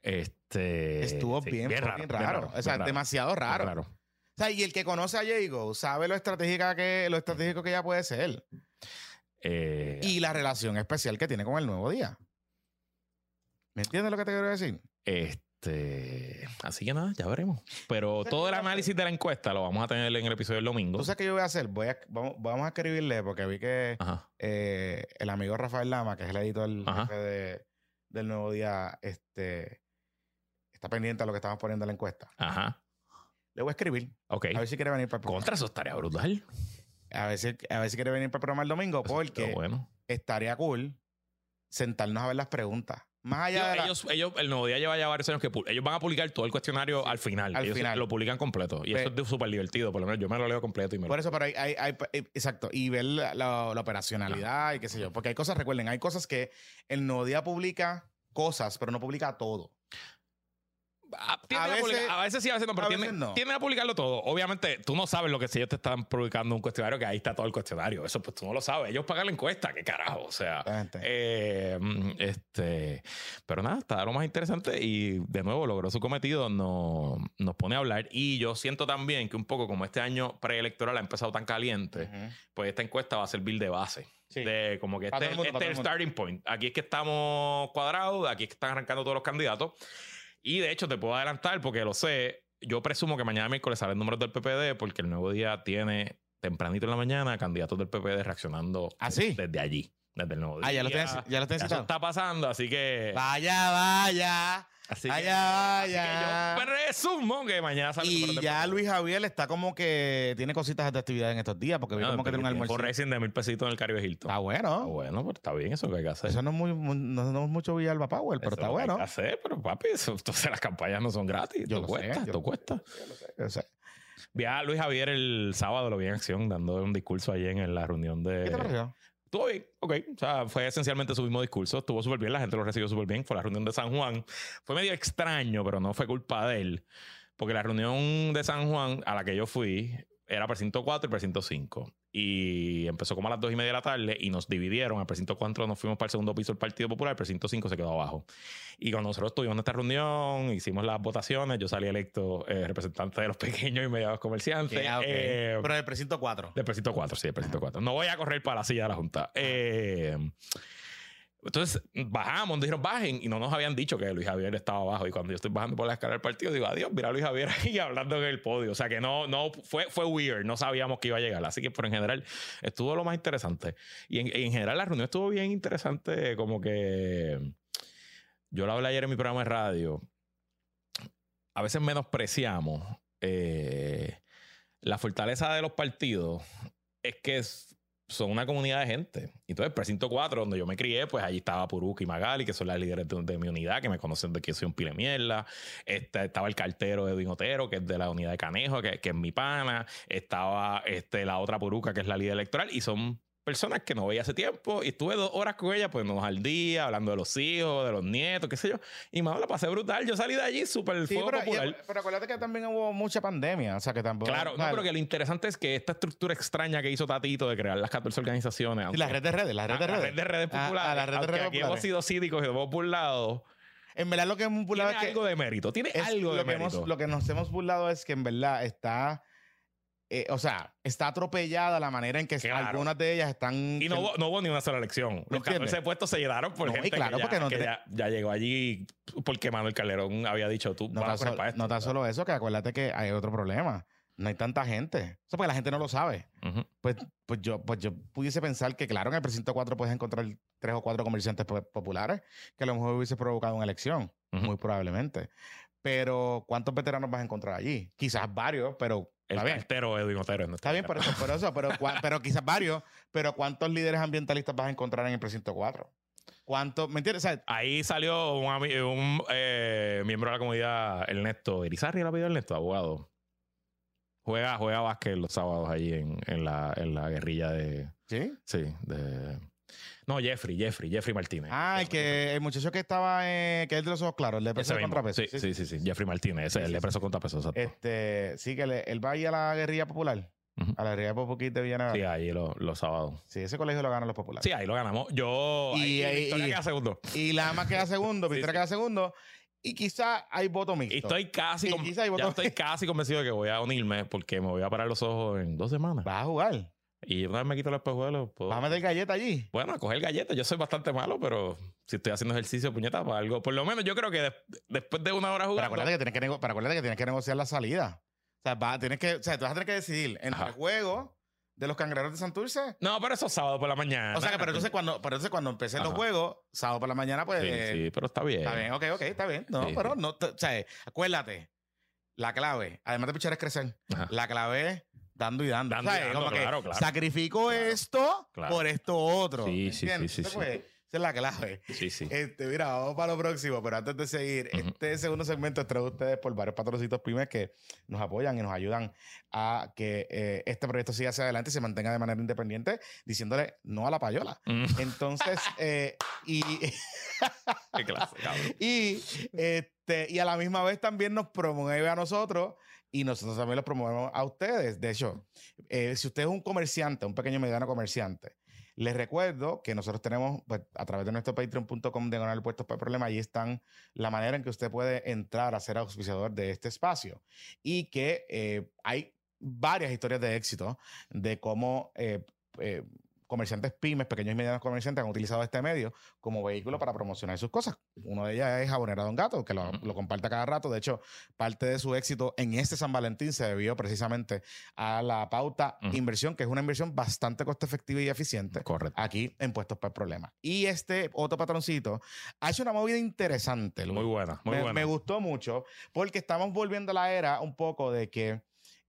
Este. Estuvo sí, bien, raro, bien raro. O sea, bien raro, demasiado bien raro. O sea, y el que conoce a Jago sabe lo estratégica que, lo estratégico que ella puede ser. Eh, Y la relación especial que tiene con el nuevo día. ¿Me entiendes lo que te quiero decir? Este. Así que nada, ya veremos. Pero todo el ¿qué va a análisis de la encuesta lo vamos a tener en el episodio del domingo. ¿Tú sabes qué yo voy a hacer? Voy a, vamos, vamos a escribirle porque vi que eh, el amigo Rafael Lama, que es el editor jefe de- del nuevo día, este, está pendiente a lo que estamos poniendo en la encuesta. Ajá. Le voy a escribir. Ok. A ver si quiere venir para el. Contra eso estaría brutal. A ver si, a ver si quiere venir para el programa el domingo porque Pero bueno. estaría cool sentarnos a ver las preguntas. Más allá de la- ellos, ellos, el nuevo día lleva ya varios años que ellos van a publicar todo el cuestionario al final. al ellos final. lo publican completo. Y Pe- eso es súper divertido. Por lo menos yo me lo leo completo y me lo- Por eso, pero hay, hay- hay- eh, exacto, y ver la, la- la operacionalidad y qué sé yo. Porque hay cosas, recuerden, hay cosas que el nuevo día publica cosas, pero no publica todo. A, tienden A a publicar- veces- a veces sí, a veces no, pero a tienden, veces no. tienden a publicarlo todo. Obviamente, tú no sabes lo que si ellos te están publicando un cuestionario, que ahí está todo el cuestionario. Eso pues tú no lo sabes. Ellos pagan la encuesta, qué carajo. O sea, eh, mm, este, pero nada, está lo más interesante y de nuevo logró su cometido, no, nos pone a hablar. Y yo siento también que un poco como este año preelectoral ha empezado tan caliente, Ujú. pues esta encuesta va a servir de base. Sí. De como que este, mundo, este es el starting point. Aquí es que estamos cuadrados, aquí es que están arrancando todos los candidatos. Y de hecho, te puedo adelantar porque lo sé. Yo presumo que mañana miércoles salen números del PPD porque el nuevo día tiene tempranito en la mañana candidatos del PPD reaccionando ¿Ah, sí? desde allí, desde el nuevo día. Ah, ya lo tienes, ya lo tienes Eso está pasando, así que. Vaya, vaya. Así que, Vaya, así que yo presumo que mañana números Y ya. Luis Javier está como que tiene cositas de actividad en estos días, porque vi Bueno, como que tiene un almuerzo. racing de mil pesitos en el Caribe Hilton. Está bueno. Ah, bueno, pero está bien eso que hay que hacer. Eso no es muy, no, no es mucho Villalba Power, pero Eso está que hay bueno. que hacer, pero papi, eso- entonces las campañas no son gratis. Yo Esto lo sé, cuesta, yo lo cuesta. O sea, Vi a Luis Javier el sábado, lo vi en acción, dando un discurso allí en la reunión de. ¿Qué te pareció? Estuvo bien, ok. O sea, fue esencialmente su mismo discurso. Estuvo súper bien, la gente lo recibió súper bien. Fue la reunión de San Juan. Fue medio extraño, pero no fue culpa de él. Porque la reunión de San Juan a la que yo fui era precinto 4 y precinto 5. Y empezó como a las 2 y media de la tarde y nos dividieron. Al precinto 4 nos fuimos para el segundo piso del Partido Popular, el precinto 5 se quedó abajo. Y cuando nosotros estuvimos en esta reunión, hicimos las votaciones, yo salí electo eh, representante de los pequeños y medianos comerciantes. Ah, ok. Eh, Pero el precinto 4. del precinto 4, sí, del precinto 4. No voy a correr para la silla de la Junta. Eh, entonces bajamos, dijeron bajen y no nos habían dicho que Luis Javier estaba abajo. Y cuando yo estoy bajando por la escalera del partido, digo adiós, mira a Luis Javier ahí (laughs) hablando en el podio. O sea que no, no fue, fue weird, no sabíamos que iba a llegar. Así que, pero en general, estuvo lo más interesante. Y en, en general, la reunión estuvo bien interesante, como que yo lo hablé ayer en mi programa de radio. A veces menospreciamos eh, la fortaleza de los partidos es que es- son una comunidad de gente. Entonces, precinto 4, donde yo me crié, pues allí estaba Puruca y Magali, que son las líderes de, de mi unidad, que me conocen de que soy un pile mierda. Este, estaba el cartero Edwin Otero, que es de la unidad de Canejo, que, que es mi pana. Estaba este, la otra Puruca, que es la líder electoral. Y son personas que no veía hace tiempo y estuve dos horas con ella, pues nos al día, hablando de los hijos, de los nietos, qué sé yo. Y mano, la pasé brutal. Yo salí de allí súper Sí, pero, popular. y- pero acuérdate que también hubo mucha pandemia. O sea, que tampoco. Claro, no, pero que lo interesante es que esta estructura extraña que hizo Tatito de crear las 14 organizaciones. Sí, la red de redes, la red de Ah, la redes. red de redes Ah, populares. ah, la red de aunque redes aquí populares. hemos sido cínicos y hemos burlado. En verdad, lo que hemos burlado Tiene es que. algo de mérito. Tiene es- algo de lo, que mérito. hemos, lo que nos hemos burlado es que en verdad está. Eh, o sea, está atropellada la manera en que Claro. algunas de ellas están. Y no hubo, no hubo ni una sola elección. Los? 14 puestos se llenaron por No, y gente claro, que, ya, porque no que te- ya, ya llegó allí porque Manuel Calderón había dicho tú No vas a para esto. no tan solo eso, que acuérdate que hay otro problema. No hay tanta gente. Eso porque la gente no lo sabe. Pues, pues, yo, pues yo pudiese pensar que, claro, en el precinto 4 puedes encontrar tres o cuatro comerciantes po- populares que a lo mejor hubiese provocado una elección, muy probablemente. Pero, ¿cuántos veteranos vas a encontrar allí? Quizás varios, pero El está bien. cartero Edwin Otero. Está bien, por eso, por eso pero, (laughs) pero quizás varios. Pero, ¿cuántos líderes ambientalistas vas a encontrar en el precinto 4? ¿Cuántos? ¿Me entiendes? O sea, Ahí salió un, eh, miembro de la comunidad, Ernesto Irizarri, el apellido Ernesto, abogado. Juega, juega básquet los sábados allí en, en la, en la guerrilla de. ¿sí? Sí, de. No, Jeffrey, Jeffrey, Jeffrey Martínez. Ah, el, que, el muchacho que estaba, eh, que es de los ojos claros, el de preso contrapeso. Sí, sí, sí, sí, Jeffrey Martínez, ese es el Sí, de sí, preso contra peso, exacto. Este, sí, que le- él va ahí a la guerrilla popular. A la guerrilla popular de Villanueva. Sí, Sí, ahí lo- los sábados. ese colegio lo ganan los populares. Sí, ahí lo ganamos. Yo. Y- ahí, y- Victoria y- queda segundo. Y la más queda segundo, (laughs) Sí, Victoria sí. queda segundo. Y quizá hay voto mixto. Y estoy casi, Y con- ya estoy casi convencido de que voy a unirme porque me voy a parar los ojos en dos semanas. Vas a jugar. Y una vez me quito los espejuelos, puedo. Vas a meter galleta allí. Bueno, a coger galletas. Yo soy bastante malo, pero si estoy haciendo ejercicio, puñeta, para algo. Por lo menos yo creo que des- después de una hora Pero jugando. acuérdate que tienes que, nego- pero acuérdate que tienes que negociar la salida. O sea, vas tienes que, o sea, tú vas a tener que decidir entre el juego de los cangrejeros de Santurce. No, pero eso es sábado por la mañana. O sea, que pero entonces cuando, pero entonces cuando empecen los Ajá. juegos, sábado por la mañana, pues. Sí, eh, sí, pero está bien. Está bien, ok, ok, está bien. No, Sí, pero sí. no, o sea, acuérdate, la clave, además de pichar es crecer, Ajá. la clave es dando y dando. Dando y ¿sabes? dando, Como que claro, claro. sacrifico Claro, esto claro. por esto otro. Sí, sí, sí, sí, pues, Esa es la clave. Sí, sí. Este, mira, vamos para lo próximo, pero antes de seguir, Ujú. este segundo segmento es traído ustedes por varios patrocitos pymes que nos apoyan y nos ayudan a que eh, este proyecto siga hacia adelante y se mantenga de manera independiente, diciéndole no a la payola. Mm, Entonces, (laughs) eh, y, Qué clase, cabrón. (laughs) y, este, y a la misma vez también nos promueve a nosotros y nosotros también los promovemos a ustedes. De hecho, eh, si usted es un comerciante, un pequeño mediano comerciante, les recuerdo que nosotros tenemos pues, a través de nuestro patreon.com de ganar puestos para el problema, ahí están la manera en que usted puede entrar a ser auspiciador de este espacio y que eh, hay varias historias de éxito de cómo eh, comerciantes pymes, pequeños y medianos comerciantes han utilizado este medio como vehículo para promocionar sus cosas. Uno de ellas es Jabonera Don Gato, que lo, lo comparte cada rato. De hecho, parte de su éxito en este San Valentín se debió precisamente a la pauta Ujú. inversión, que es una inversión bastante costo efectiva y eficiente Correcto. aquí en Puestos para el Problema. Y este otro patroncito ha hecho una movida interesante. Muy buena, muy me, buena. me gustó mucho porque estamos volviendo a la era un poco de que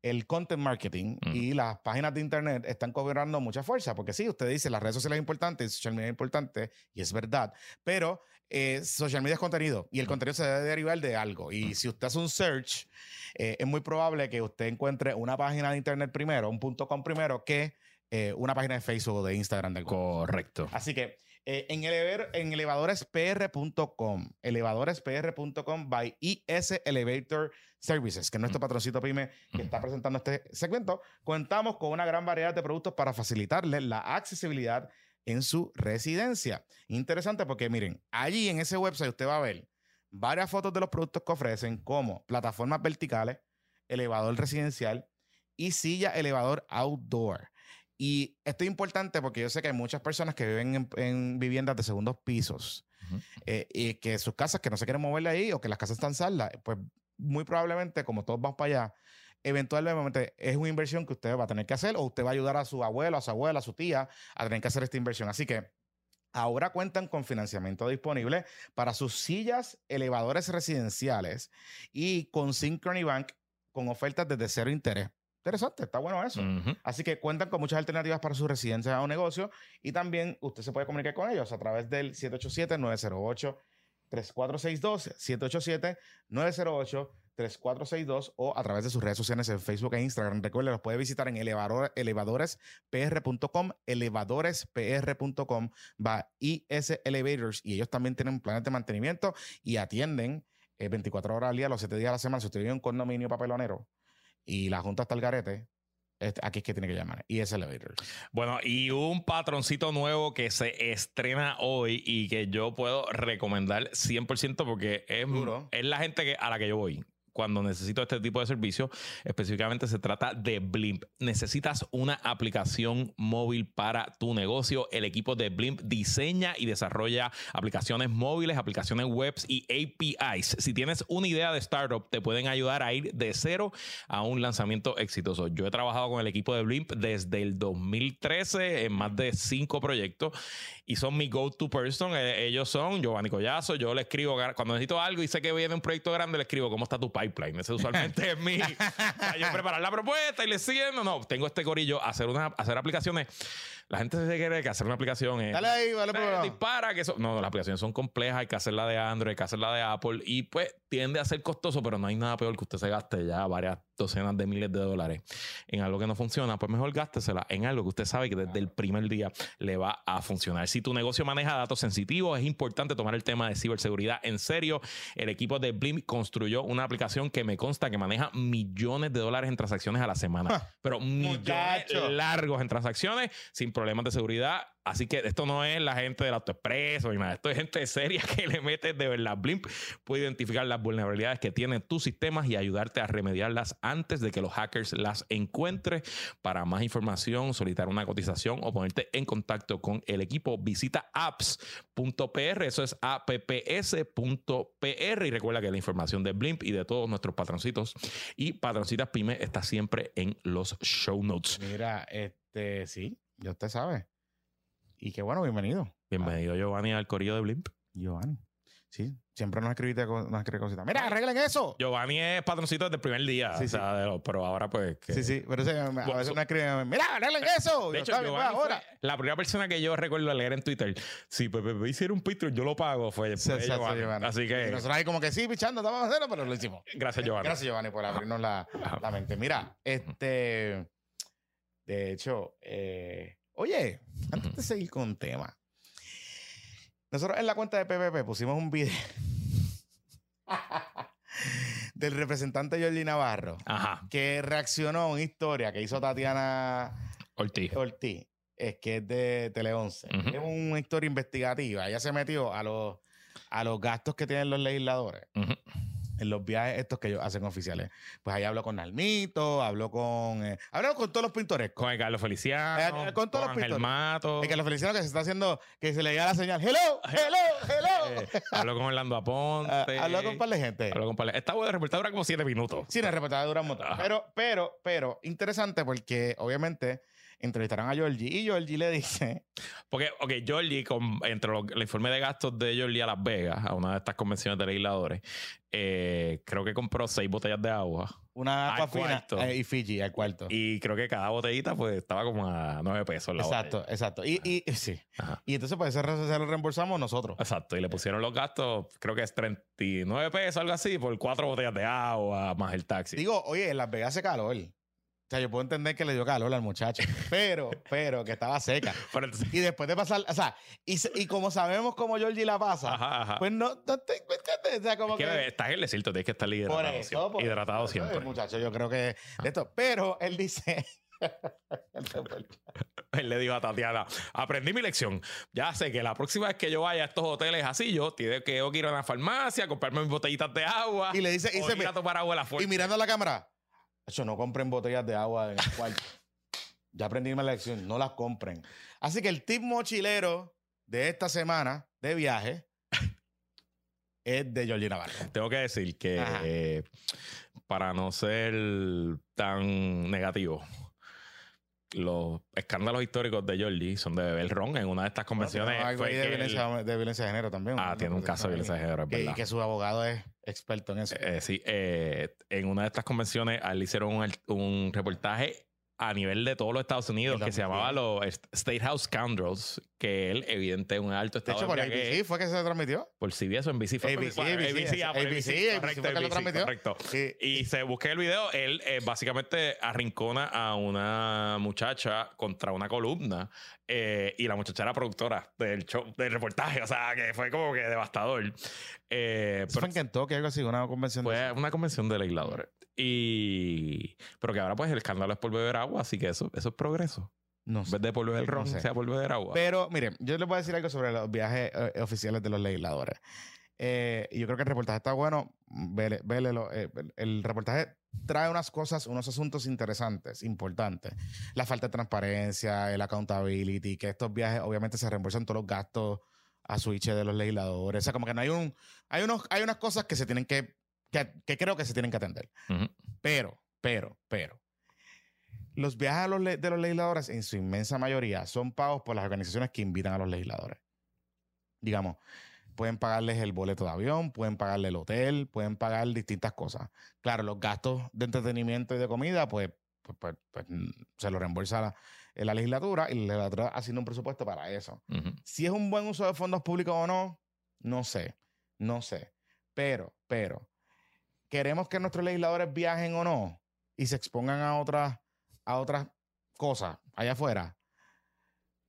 el content marketing Mm. y las páginas de internet están cobrando mucha fuerza. Porque sí, usted dice las redes sociales es importante, social media es importante, y es verdad, pero eh, social media es contenido y el Mm. contenido se debe derivar de algo. Y Mm. si usted hace un search, eh, es muy probable que usted encuentre una página de internet primero, un punto com primero, que eh, una página de Facebook o de Instagram. De Correcto. Así que eh, en, elever- en elevadorespr.com, elevadorespr.com by IS Elevator Services, que es nuestro patroncito pyme que está presentando este segmento, contamos con una gran variedad de productos para facilitarle la accesibilidad en su residencia. Interesante porque miren, allí en ese website usted va a ver varias fotos de los productos que ofrecen como plataformas verticales, elevador residencial y silla elevador outdoor. Y esto es importante porque yo sé que hay muchas personas que viven en, en viviendas de segundos pisos Ujú. eh, y que sus casas que no se quieren moverle ahí o que las casas están saldas, pues muy probablemente, como todos vamos para allá, eventualmente es una inversión que usted va a tener que hacer o usted va a ayudar a su abuelo, a su abuela, a su tía a tener que hacer esta inversión. Así que ahora cuentan con financiamiento disponible para sus sillas, elevadores residenciales y con Synchrony Bank con ofertas desde cero interés. Interesante, está bueno eso. Así que cuentan con muchas alternativas para su residencia o negocio y también usted se puede comunicar con ellos a través del 787-908-3462, 3462 o a través de sus redes sociales en Facebook e Instagram. Recuerden, los puede visitar en elevador, elevadorespr.com, elevadorespr.com, va IS Elevators y ellos también tienen planes de mantenimiento y atienden eh, 24 horas al día, los 7 días a la semana. Si usted vive en un condominio papelonero y la junta está al garete, este, aquí es que tiene que llamar. IS Elevators. Bueno, y un patroncito nuevo que se estrena hoy y que yo puedo recomendar 100% porque es, es la gente que, a la que yo voy cuando necesito este tipo de servicio. Específicamente se trata de Blimp. Necesitas una aplicación móvil para tu negocio. El equipo de Blimp diseña y desarrolla aplicaciones móviles, aplicaciones webs y APIs. Si tienes una idea de startup, te pueden ayudar a ir de cero a un lanzamiento exitoso. Yo he trabajado con el equipo de Blimp desde el 2013 en más de cinco proyectos y son mi go-to person. Eh, Ellos son Giovanni Collazo. Yo le escribo cuando necesito algo y sé que viene un proyecto grande, le escribo cómo está tu pipeline. Ese usualmente es mi. (laughs) para yo preparar la propuesta y le siguiendo. No, tengo este corillo, hacer, una, hacer aplicaciones. La gente se cree que hacer una aplicación es. Dale ahí, vale, eh, dispara, que eso. No, las aplicaciones son complejas. Hay que hacerla de Android, hay que hacerla de Apple. Y pues tiende a ser costoso, pero no hay nada peor que usted se gaste ya varias docenas de miles de dólares en algo que no funciona. Pues mejor gástesela en algo que usted sabe que desde el primer día le va a funcionar. Si tu negocio maneja datos sensitivos, es importante tomar el tema de ciberseguridad en serio. El equipo de Blim construyó una aplicación que me consta que maneja millones de dólares en transacciones a la semana. Ja, pero millones muchacho. largos en transacciones sin problemas de seguridad. Así que esto no es la gente del AutoExpreso ni nada. Esto es gente seria (laughs) que le mete de verdad. Blimp puede identificar las vulnerabilidades que tienen tus sistemas y ayudarte a remediarlas antes de que los hackers las encuentren. Para más información, solicitar una cotización o ponerte en contacto con el equipo, visita apps.pr. Eso es apps.pr. Y recuerda que la información de Blimp y de todos nuestros patroncitos y patroncitas pyme está siempre en los show notes. Mira, este, sí, ya usted sabe. Y qué bueno, bienvenido. Bienvenido, Giovanni, al corillo de Blimp. Giovanni. Sí, siempre nos escribiste, escribe cositas. Mira, arreglen eso. Giovanni es patroncito desde el primer día, Sí, o sea, de lo- pero ahora pues... que- Sí, sí, pero a Bueno, veces so- nos escriben, mira, arreglen eso. De Yo, hecho, "Está bien, pues, Giovanni ahora. la primera persona que yo recuerdo leer en Twitter, si Pepe Pepe hiciera un Patreon, yo lo pago, fue, Sí, exacto, Giovanni. Giovanni. Así Y que, nosotros ahí como que sí, pichando, estamos a hacerlo, pero lo hicimos. gracias Giovanni. Gracias, Giovanni, por abrirnos la, la mente. Mira, este, de hecho, eh, oye, antes de seguir con un tema, nosotros en la cuenta de PPP pusimos un video (laughs) del representante Jordi Navarro Ajá, que reaccionó a una historia que hizo Tatiana Ortiz. Ortiz, es que es de Tele 11. Ujú. Es una historia investigativa. Ella se metió a los, a los gastos que tienen los legisladores Ujú. En los viajes estos que ellos hacen oficiales. Pues ahí habló con Nalmito, habló con... Eh, habló con todos los pintorescos. Con el Carlos Feliciano, Eh, eh, con todos los pintores. Mato, Es que los feliciano que se está haciendo, que se le llega la señal. ¡Hello! ¡Hello! ¡Hello! eh, habló con Orlando Aponte. Ah, habló con un par de gente. habló con par de- Esta de reportaje dura como siete minutos. Sí, la reportaje dura un montón. Pero, pero, pero, interesante porque obviamente entrevistaron a Georgie y Georgie le dice... Porque, ok, Georgie, con, entre el informe de gastos de Georgie a Las Vegas, a una de estas convenciones de legisladores, eh, creo que compró seis botellas de agua. Una agua fina eh, y Fiji al cuarto. Y creo que cada botellita pues estaba como a nueve pesos la exacto, botella. exacto. Y, y, y sí. Ajá. Y entonces, pues, ese se lo reembolsamos nosotros. Exacto, y le pusieron los gastos, creo que es 39 pesos, algo así, por cuatro botellas de agua, más el taxi. Digo, oye, en Las Vegas hace calor. O sea, yo puedo entender que le dio calor al muchacho, (laughs) pero, pero que estaba seca. Pero entonces- Y después de pasar, o sea, y, y como sabemos cómo Georgie la pasa, ajá, ajá. pues no, no te. O sea, como es que, que... estás en el desierto, tienes que estar por hidratado, eso, siempre. por hidratado eso, siempre. El muchacho, yo creo que de esto. Pero él dice... (laughs) (laughs) Él le dijo a Tatiana, aprendí mi lección. Ya sé que la próxima vez que yo vaya a estos hoteles así, yo tengo que ir a una farmacia, comprarme mis botellitas de agua. y le dice, y, se me- a tomar agua la y mirando a la cámara, eso no compren botellas de agua en el cuarto. (laughs) ya aprendí mi lección, no las compren. Así que el tip mochilero de esta semana de viaje (laughs) es de Georgie Navarro. Tengo que decir que eh, para no ser tan negativo, los escándalos históricos de Georgie son de beber ron en una de estas convenciones. Algo fue de él- violencia, de violencia de género también. Ah, ¿no? tiene un caso de violencia de género, es Que- Y verdad. que su abogado es experto en eso. Eh, sí, eh, en una de estas convenciones a él le hicieron un, un reportaje a nivel de todos los Estados Unidos que se llamaba los State House Scoundrels, que él, evidente, un alto De estado hecho, por de. ABC fue que se transmitió. por CBS o NBC. Fue ABC, ABC, por ABC, correcto, que lo ABC, transmitió. Correcto. Y se busqué el video, él eh, básicamente arrincona a una muchacha contra una columna eh, y la muchacha era productora del show, del reportaje, o sea, que fue como que devastador. Eh, fue en Kentucky, algo así, una convención. de fue una convención de legisladores. Y, pero que ahora pues el escándalo es por beber agua, así que eso, eso es progreso. No En sé. vez de por beber No ron, sé. sea por beber agua. Pero, miren, yo les voy a decir algo sobre los viajes eh, oficiales de los legisladores. Eh, yo creo que el reportaje está bueno. Vele, vélelo. Eh, el reportaje trae unas cosas, unos asuntos interesantes, importantes. La falta de transparencia, el accountability, que estos viajes obviamente se reembolsan todos los gastos a switch de los legisladores. O sea, como que no hay un... Hay, unos, hay unas cosas que se tienen que, que... que creo que se tienen que atender. Pero, pero, pero. Los viajes a los le- de los legisladores, en su inmensa mayoría, son pagos por las organizaciones que invitan a los legisladores. Digamos, pueden pagarles el boleto de avión, pueden pagarle el hotel, pueden pagar distintas cosas. Claro, los gastos de entretenimiento y de comida, pues, pues, pues- pues, mm, se lo reembolsa la, eh, la legislatura y la legislatura haciendo un presupuesto para eso. Si es un buen uso de fondos públicos o no, no sé, no sé. Pero, pero, queremos que nuestros legisladores viajen o no y se expongan a otras, a otras cosas allá afuera.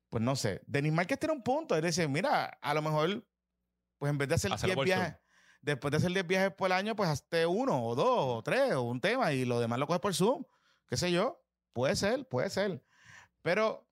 Pues no sé. Denis Márquez tiene un punto. Es decir, mira, a lo mejor, pues en vez de hacer Hacerlo 10 por viajes, después de hacer 10 viajes por el año, pues hazte uno o dos o tres o un tema y lo demás lo coges por Zoom. ¿Qué sé yo? Puede ser, puede ser. Pero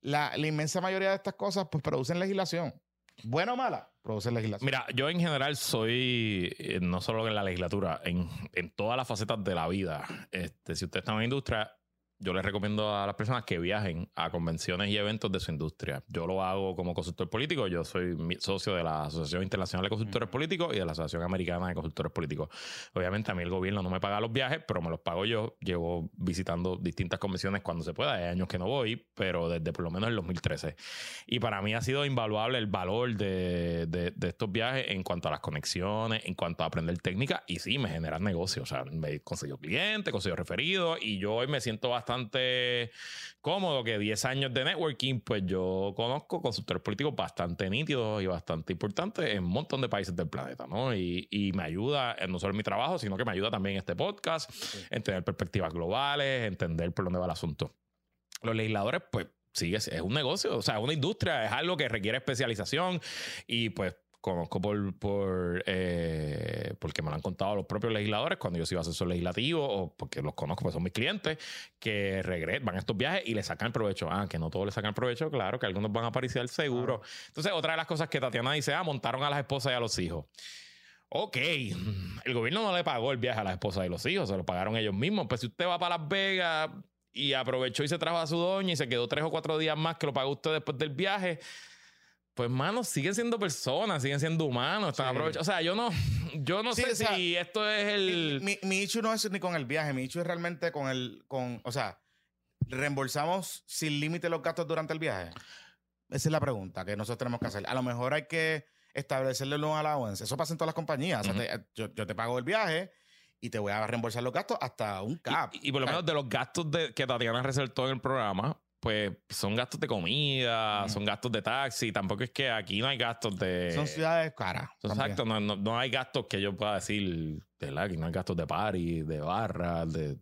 la, la inmensa mayoría de estas cosas, pues producen legislación. Buena o mala, legislación. Mira, yo en general soy, eh, no solo en la legislatura, en, en todas las facetas de la vida. Este, si usted está en una industria, yo les recomiendo a las personas que viajen a convenciones y eventos de su industria. Yo lo hago como consultor político. Yo soy socio de la Asociación Internacional de Consultores. Políticos y de la Asociación Americana de Consultores Políticos. Obviamente a mí el gobierno no me paga los viajes, pero me los pago yo. Llevo visitando distintas convenciones cuando se pueda. Hay años que no voy, pero desde por lo menos el 2013. Y para mí ha sido invaluable el valor de, de- de estos viajes en cuanto a las conexiones, en cuanto a aprender técnica. Y sí, me generan negocios. O sea, me he conseguido clientes, conseguido referidos. Y yo hoy me siento bastante cómodo que 10 años de networking, pues yo conozco consultores políticos bastante nítidos y bastante importantes en un montón de países del planeta, ¿no? Y, y me ayuda, eh, no solo en mi trabajo, sino que me ayuda también en este podcast, en tener perspectivas globales, entender por dónde va el asunto. Los legisladores, pues sí, es, es un negocio, o sea, es una industria, es algo que requiere especialización y pues conozco por, por eh, porque me lo han contado los propios legisladores cuando yo soy asesor legislativo o porque los conozco, pues son mis clientes, que regresan, van a estos viajes y le sacan provecho. Ah, que no todos le sacan provecho, claro, que algunos van a aparecer seguro. Entonces, otra de las cosas que Tatiana dice, ah, montaron a las esposas y a los hijos. Ok, el gobierno no le pagó el viaje a las esposas y los hijos, se lo pagaron ellos mismos. Pues si usted va para Las Vegas y aprovechó y se trajo a su doña y se quedó tres o cuatro días más que lo pagó usted después del viaje, pues, mano, siguen siendo personas, siguen siendo humanos, están Sí. aprovechando. O sea, yo no, yo no Sí, sé o sea, si esto es el. Mi, mi issue no es ni con el viaje, mi issue es realmente con el, con, o sea, ¿reembolsamos sin límite los gastos durante el viaje? Esa es la pregunta que nosotros tenemos que hacer. A lo mejor hay que establecerle un allowance. Eso pasa en todas las compañías. O sea, te- yo, yo te pago el viaje y te voy a reembolsar los gastos hasta un cap. Y, y por lo menos de los gastos de, que Tatiana resaltó en el programa, pues son gastos de comida, son gastos de taxi. Tampoco es que aquí no hay gastos de. son ciudades caras. Exacto, no, no, no hay gastos que yo pueda decir, ¿verdad? Aquí no hay gastos de party, de barra, de.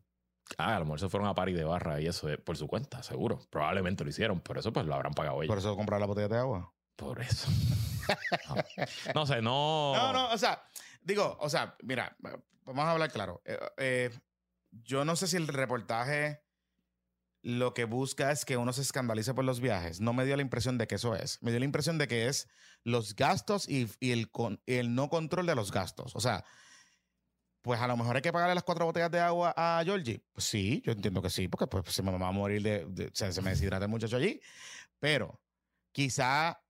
Ah, a lo mejor se fueron a party de barra y eso es por su cuenta, seguro. Probablemente lo hicieron, pero eso pues lo habrán pagado ellos. Por eso comprar la botella de agua. Por eso. no. No sé, no. No, no, o sea, digo, o sea, mira, vamos a hablar claro. Eh, eh, yo no sé si el reportaje lo que busca es que uno se escandalice por los viajes. No me dio la impresión de que eso es. Me dio la impresión de que es los gastos y, y el, con- el no control de los gastos. O sea, pues a lo mejor hay que pagarle las cuatro botellas de agua a Georgie. Pues sí, yo entiendo que sí, porque pues se me va a morir de, de- se, se me deshidrata el muchacho allí. Pero quizá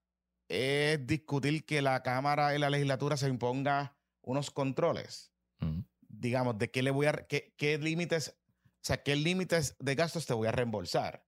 es discutir que la Cámara y la legislatura se imponga unos controles, Ujú. digamos, de qué le voy a, qué, qué límites, sea, qué límites de gastos te voy a reembolsar.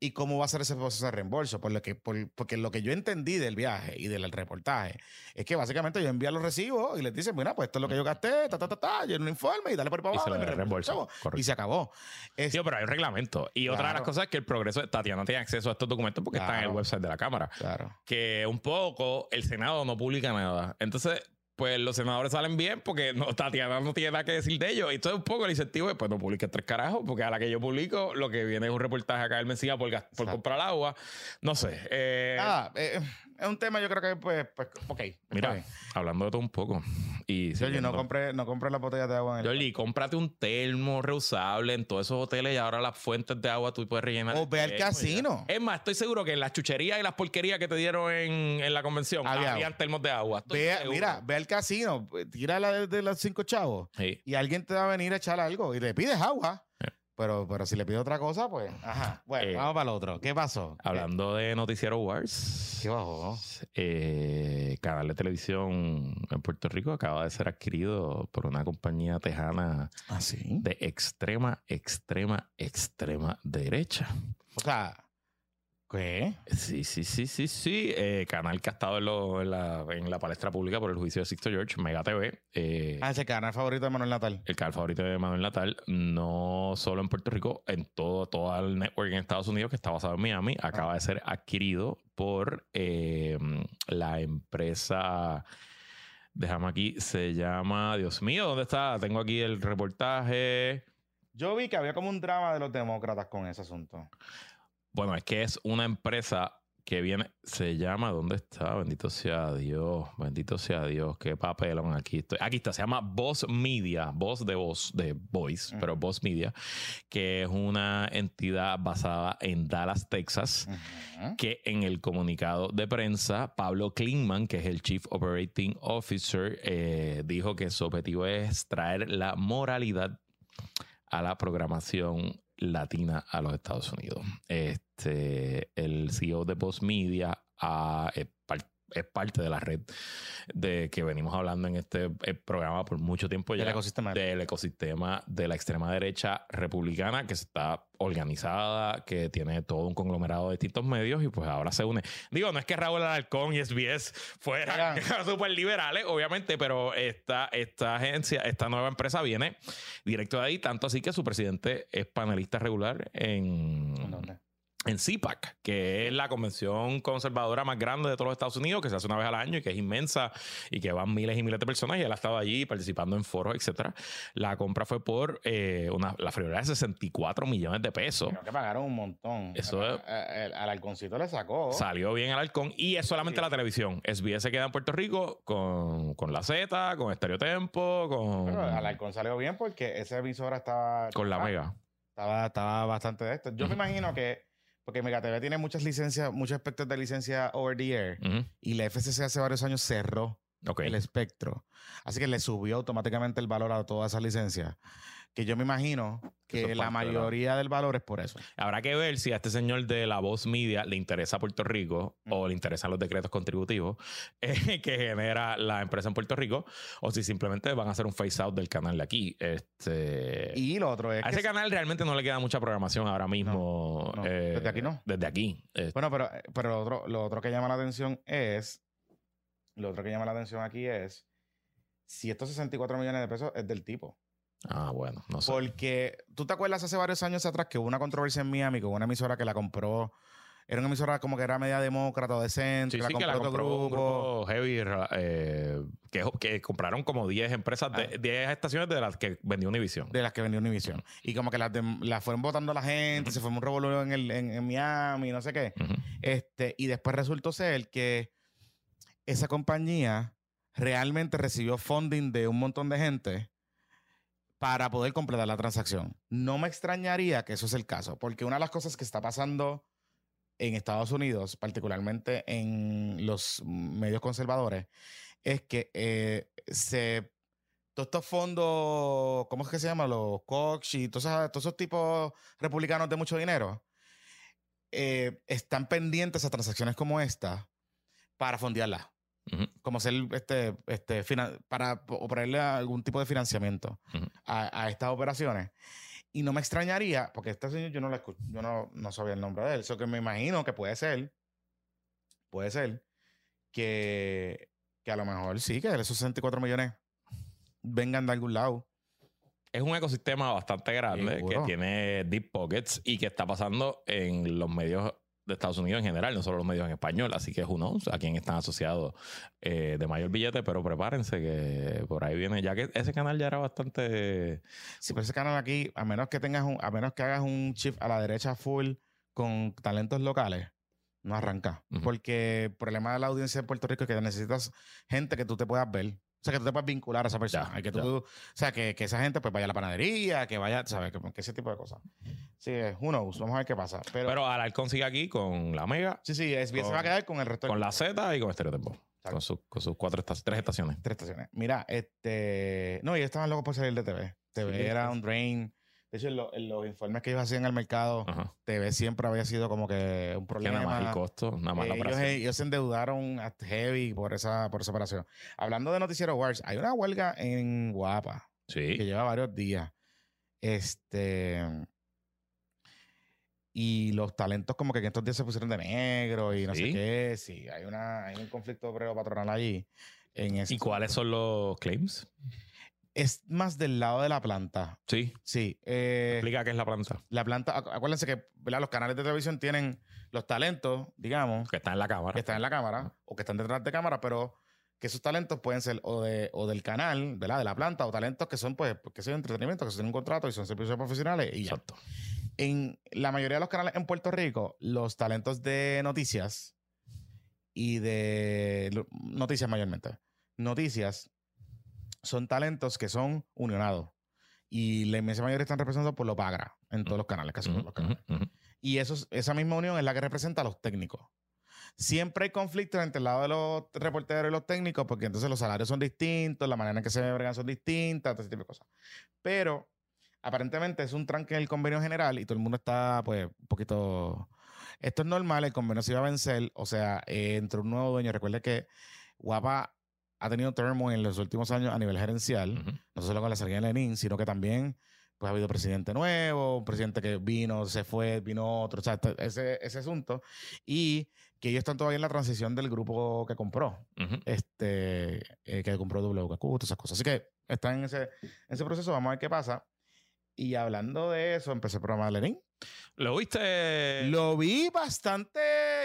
¿Y cómo va a ser ese proceso de reembolso? Por lo que, por- porque lo que yo entendí del viaje y del reportaje es que básicamente yo envío los recibos y les dicen, mira, pues esto es lo que yo gasté, ta, ta, ta, ta, lleno un informe y dale por para Y se abajo y me reembolsamos. Y se acabó. Es- Sí, pero hay un reglamento. Y otra de las Claro. cosas es que el progreso, Tatiana tiene acceso a estos documentos porque están en el Claro. website de la Cámara. claro. Que un poco el Senado no publica nada. Entonces, pues los senadores salen bien porque no, Tatiana no tiene nada que decir de ellos. Y entonces un poco el incentivo es, pues no publiques tres carajos, porque a la que yo publico, lo que viene es un reportaje acá del Mesías por, por comprar agua. No sé. eh, Nada, eh, es un tema yo creo que pues, pues ok. mira, bien. hablando de todo un poco. Y Georgie, no compré, no compré las botellas de agua en el... Georgie, cómprate un termo reusable en todos esos hoteles y ahora las fuentes de agua tú puedes rellenar. O ve al casino. ya. Es más, estoy seguro que en las chucherías y las porquerías que te dieron en, en la convención Había habían agua. termos de agua. Estoy Ve, seguro. mira, ve al casino, tira la de, de los cinco chavos Sí. y alguien te va a venir a echar algo y le pides agua. Eh. Pero, pero si le pides otra cosa, pues, ajá. Bueno, Eh, vamos para el otro. ¿Qué pasó? Hablando de Noticiero Wars, ¿Qué bajó? eh, canal de televisión en Puerto Rico acaba de ser adquirido por una compañía tejana ¿Ah, sí? de extrema, extrema, extrema derecha. O sea, ¿qué? Sí, sí, sí, sí, sí. Eh, canal que ha estado en, lo- en la, en la palestra pública por el juicio de Sixto George, Mega TV. eh, Ah, ese canal favorito de Manuel Natal. el canal favorito de Manuel Natal, no solo en Puerto Rico, en todo, todo el network en Estados Unidos que está basado en Miami, acaba de ser adquirido por eh, la empresa. Déjame aquí, se llama. Dios mío, ¿dónde está? Tengo aquí el reportaje. Yo vi que había como un drama de los demócratas con ese asunto. Bueno, es que es una empresa que viene, se llama, ¿dónde está? Bendito sea Dios, bendito sea Dios, qué papelón aquí estoy. Aquí está, se llama Voz Media, voz de voz, de voice, pero Voz Media, que es una entidad basada en Dallas, Texas. Que en el comunicado de prensa, Pablo Klingman, que es el Chief Operating Officer, eh, dijo que su objetivo es traer la moralidad a la programación latina a los Estados Unidos. Este, el CEO de Post Media es, par- es parte de la red de que venimos hablando en este eh, programa por mucho tiempo ya Del ecosistema. del ecosistema de la extrema derecha republicana que está organizada, que tiene todo un conglomerado de distintos medios y pues ahora se une. Digo, no es que Raúl Alarcón y SBS fueran súper (laughs) liberales, obviamente, pero esta, esta agencia, esta nueva empresa viene directo de ahí, tanto así que su presidente es panelista regular en, ¿En dónde? En CPAC, que es la convención conservadora más grande de todos los Estados Unidos, que se hace una vez al año y que es inmensa y que van miles y miles de personas y él ha estado allí participando en foros, etcétera. La compra fue por eh, una, la friolera de 64 millones de pesos. Creo que pagaron un montón. Eso A- es- a- el- al halconcito le sacó. Salió bien el halcón y es solamente Sí. la televisión. SBS se queda en Puerto Rico con, con la Z, con Estereotempo, con, Pero al halcón salió bien porque esa emisora estaba. con la Mega. Estaba, estaba bastante de esto. Yo me imagino que. Porque Mega TV tiene muchas licencias, muchos espectros de licencia over the air. Y la FCC hace varios años cerró el espectro. Así que le subió automáticamente el valor a todas esas licencias. Que yo me imagino Que la parte de la- mayoría del valor es por eso. Habrá que ver si a este señor de la voz media le interesa Puerto Rico o le interesan los decretos contributivos (laughs) eh, que genera la empresa en Puerto Rico o si simplemente van a hacer un face out del canal de aquí. Este, Y lo otro es a que ese canal realmente no le queda mucha programación ahora mismo. no. eh, Desde aquí no. Desde aquí. Eh, Bueno, pero, pero lo, otro, lo otro que llama la atención es. Lo otro que llama la atención aquí es. Si estos 64 millones de pesos es del tipo. Ah, bueno, no sé. Porque tú te acuerdas hace varios años atrás que hubo una controversia en Miami con una emisora que la compró. Era una emisora como que era media demócrata o de centro. Sí, la sí, que compró la otro compró un grupo. grupo heavy eh, que, que compraron como 10 empresas, de, Ah. 10 estaciones de las que vendió Univision. De las que vendió Univision. Y como que las, las fueron votando la gente, se formó un revolú en, el, en, en Miami, no sé qué. Este, y después resultó ser que esa compañía realmente recibió funding de un montón de gente para poder completar la transacción. No me extrañaría que eso es el caso, porque una de las cosas que está pasando en Estados Unidos, particularmente en los medios conservadores, es que eh, se todos estos fondos, ¿cómo es que se llama? Los Koch y todos esos, todos esos tipos republicanos de mucho dinero, eh, están pendientes a transacciones como esta para fondearlas. Como ser este, este, para po- ponerle algún tipo de financiamiento a, a estas operaciones. Y no me extrañaría, porque este señor yo no lo escu- yo no, no sabía el nombre de él. Eso que me imagino que puede ser, puede ser, que, que a lo mejor sí, que esos 64 millones vengan de algún lado. Es un ecosistema bastante grande Seguro. que tiene deep pockets y que está pasando en los medios de Estados Unidos en general, no solo los medios en español. Así que who knows a quién están asociados eh, de mayor billete, pero prepárense que por ahí viene, ya que ese canal ya era bastante. Si por ese canal aquí, a menos que tengas un, a menos que hagas un shift a la derecha full con talentos locales, no arranca. Ujú. Porque el problema de la audiencia de Puerto Rico es que necesitas gente que tú te puedas ver. O sea, que tú te puedas vincular a esa persona. Ya, Y que ya. tú, o sea, que, que esa gente pues vaya a la panadería, que vaya, ¿sabes? Que, que ese tipo de cosas. Sí, who knows. Vamos a ver qué pasa. Pero, Pero Alarcón sigue aquí con la Mega, sí, sí, se con- va a quedar con el resto con la Z y con Stereo Tempo. Exacto. Con, sus- con sus cuatro tres estaciones. tres estaciones. Mira, este... No, ellos estaban locos por salir de TV. TV Sí, era un drain. De hecho, en, lo- en los informes que ellos hacían al mercado, Ajá. TV siempre había sido como que un Que problema. nada más el costo, nada más la ellos, operación. ellos se endeudaron a heavy por esa, por esa operación. Hablando de Noticiero Wars, hay una huelga en Guapa que lleva varios días. Este. Y los talentos, como que en estos días se pusieron de negro y no sé qué. Sí, hay, una, hay un conflicto obrero patronal allí. En ¿Y cuáles son los claims? Es más del lado de la planta. Sí. Sí. eh, Explica qué es la planta. la planta, acu- acuérdense que ¿verdad? los canales de televisión tienen los talentos, digamos, Que está en la cámara. que están en la cámara o que están detrás de cámara, pero que esos talentos pueden ser o, de, o del canal, ¿verdad? De la planta, o talentos que son, pues, que son entretenimiento, que son un contrato y son servicios profesionales y ya. Exacto. En la mayoría de los canales en Puerto Rico, los talentos de noticias y de noticias mayormente, noticias son talentos que son unionados. Y la inmensa mayoría están representados por los Pagra en todos los canales, casi todos los canales. Y eso, es- esa misma unión es la que representa a los técnicos. Siempre hay conflictos entre el lado de los reporteros y los técnicos, porque entonces los salarios son distintos, la manera en que se bregan son distintas, todo ese tipo de cosas. Pero aparentemente es un tranque en el convenio general y todo el mundo está, pues, un poquito. Esto es normal, el convenio se iba a vencer, o sea, eh, entró un nuevo dueño. Recuerde que Guapa ha tenido turmoil en los últimos años a nivel gerencial Ujú. no solo con la salida de Lenin, sino que también pues, ha habido presidente nuevo, un presidente que vino, se fue, vino otro, o sea, t- ese, ese asunto. Y que ellos están todavía en la transición del grupo que compró, Ujú. este, eh, que compró WKQ, todas esas cosas. Así que están en ese, en ese proceso, vamos a ver qué pasa. Y hablando de eso, empecé el programa de Lenin. ¿Lo viste? Lo vi bastante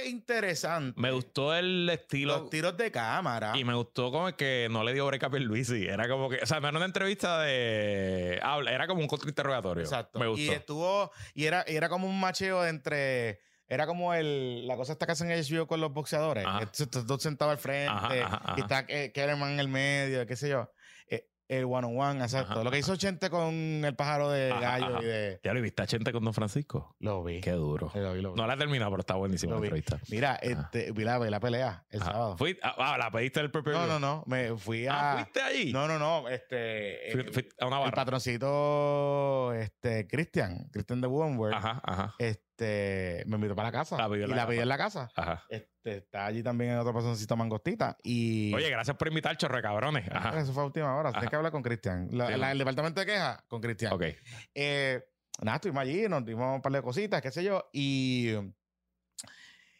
interesante. Me gustó el estilo. los tiros de cámara. Y me gustó como que no le dio break a Pierluisi. Era como que, o sea, no era una entrevista de habla, era como un contrainterrogatorio. Exacto. Me gustó. Y estuvo, y era, era como un macheo entre. Era como el, la cosa esta que hacen en HBO con los boxeadores. Estos dos sentados al frente. Ajá, ajá, ajá. Y está Kellerman en el medio, qué sé yo. El one on one, exacto. Ajá, lo que hizo Chente con el pájaro de Ajá, gallo ajá. y de. ¿Ya lo viste a Chente con Don Francisco? Lo vi. Qué duro. Lo vi, lo vi. No la he terminado, pero está buenísima Lo la vi. entrevista. Mira, este, vi, la, vi la pelea el sábado. Fui- ah, ah, la pediste el propio No, no, no. Me fui a. Ah, ¿fuiste allí? No, no, no. Este. Fui- el- fui a una el barra. patroncito, este, Cristian, Cristian de Woodward, Ajá, ajá. este, me invitó para la casa. La y la la en la casa. Ajá. Este, está allí también en otro patroncito mangostita. Y Oye, gracias por invitar, chorre cabrones. Ajá. eso fue a última hora. Tienes que hablar con Cristian. La- Sí, el departamento de quejas con Cristian. Ok. Eh, nada, estuvimos allí, nos dimos un par de cositas, qué sé yo. Y.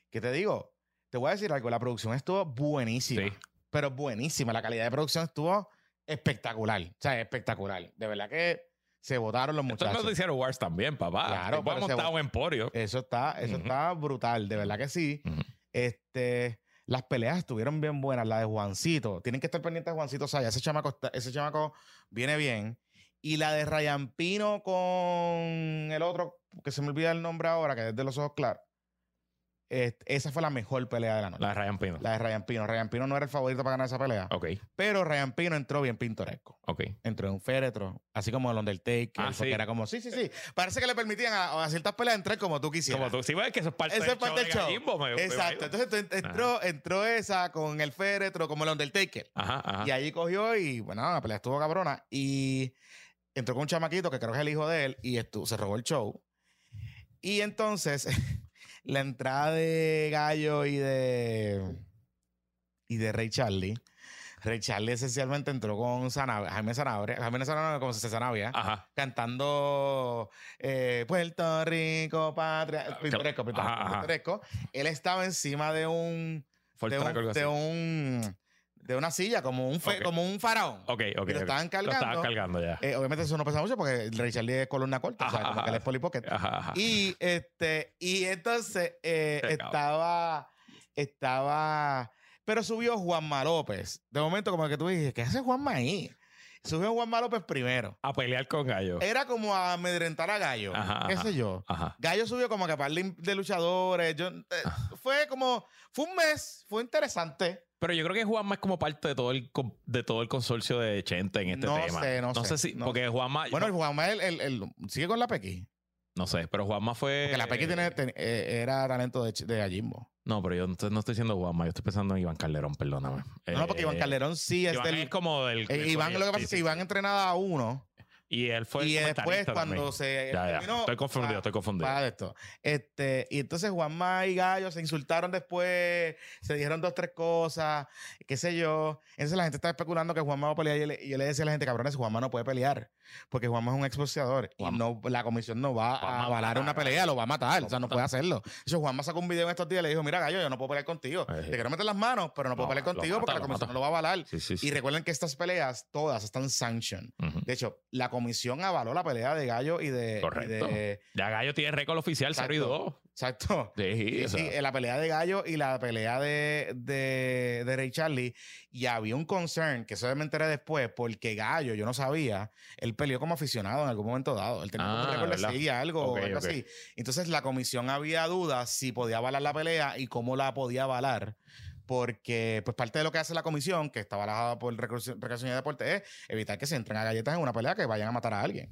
¿Qué te digo? Te voy a decir algo. La producción estuvo buenísima. Sí. Pero buenísima. La calidad de producción estuvo espectacular. O sea, espectacular. De verdad que se votaron los Esto es muchachos. noticiero Wars también, papá. Claro, pero montado un emporio. Eso está, eso está brutal, de verdad que sí. Ujú. Este, las peleas estuvieron bien buenas, la de Juancito. Tienen que estar pendientes de Juancito Saya. Ese chamaco, está- ese chamaco viene bien. Y la de Ryan Pino con el otro, que se me olvida el nombre ahora, que es de los ojos claros. Esa fue la mejor pelea de la noche. La de Ryan Pino. La de Ryan Pino. Ryan Pino no era el favorito para ganar esa pelea. Ok, Pero Ryan Pino entró bien pintoresco. ok. Entró en un féretro, así como el Undertaker. Ah, sí. era como, sí, sí, sí. Parece que le permitían a, a ciertas peleas entrar como tú quisieras. Como tú, si ves que eso es parte Eso del es parte show del de show. Me- me Exacto. imagino. Entonces ent- entró, entró esa con el féretro como el Undertaker. Ajá, ajá. Y allí cogió y, bueno, la pelea estuvo cabrona. Y entró con un chamaquito que creo que es el hijo de él y se robó el show. Y entonces, (laughs) la entrada de Gallo y de. y de Ray Charlie. Ray Charlie esencialmente entró con Sanabria, Jaime Sanabria, Jaime Sanabria como se Sanabria, Ajá. cantando eh, Puerto Rico, patria, pintoresco, pintoresco, pintoresco. Él estaba encima de un, de un, de una silla, como un, fe- Ok. como un faraón. Ok, ok. y lo estaban Lo cargando. estaban cargando ya. Eh, obviamente eso no pesa mucho porque Ray Charlie es columna corta, o sea, Ajá, como que él es Polly Pocket. Ajá, ajá. Y este, y entonces eh, estaba, estaba, pero subió Juanma López. De momento, como que tú dices, ¿qué hace Juanma ahí? Subió Juanma López primero. A pelear con Gallo. Era como a amedrentar a Gallo, Ajá, qué ajá. sé yo. Ajá. Gallo subió como que a par de de luchadores. Yo, eh, fue como, fue un mes, fue interesante. Pero yo creo que Juanma es como parte de todo el, de todo el consorcio de Chente en este No tema. sé, no sé, si, no porque Juanma, Bueno, Juanma el, el- el- sigue con la Pequi. no sé, pero Juanma fue. Porque la Pequi tiene, ten- eh, era talento de, de Gallimbo. No, pero yo no estoy, no diciendo Juanma, yo estoy pensando en Iván Calderón, perdóname. No, porque Iván Eh, Calderón sí es Iván del. es como del. eh, Iván, lo que pasa es que Iván entrenaba a uno. Y él fue el y después, comentarista cuando también. se. Ya, ya. terminó, Estoy confundido, pa- estoy confundido. de esto. Este, y entonces Juanma y Gallo se insultaron después, se dijeron dos, tres cosas, qué sé yo. Entonces la gente está especulando que Juanma va a pelear. Y yo le, y yo le decía a la gente, cabrones, Juanma no puede pelear. Porque Juanma es un exboxeador. Y no, la comisión no va Juanma a avalar una pelea, lo va a matar. o sea, no puede hacerlo. Hecho, Juanma sacó un video en estos días y le dijo, mira, Gallo, yo no puedo pelear contigo. Eh, Te quiero meter las manos, pero no puedo pelear contigo mata, porque la comisión mata. no lo va a avalar. Sí, sí, sí. Y recuerden que estas peleas, todas están sanctioned. Ujú. De hecho, la comisión avaló la pelea de Gallo y de. y Correcto. de- Ya Gallo tiene récord oficial 0 y Exacto. 2. exacto. Sí, Sí, sí, en la pelea de Gallo y la pelea de, de, de Ray Charlie. Y había un concern, que eso me enteré después, porque Gallo, yo no sabía, él peleó como aficionado en algún momento dado. Él tenía Ah, un récord de algo, algo así. Entonces la comisión había dudas si podía avalar la pelea y cómo la podía avalar. Porque, pues, parte de lo que hace la comisión, que está avalada por Recreación y Deporte, es evitar que se entren a galletas en una pelea que vayan a matar a alguien.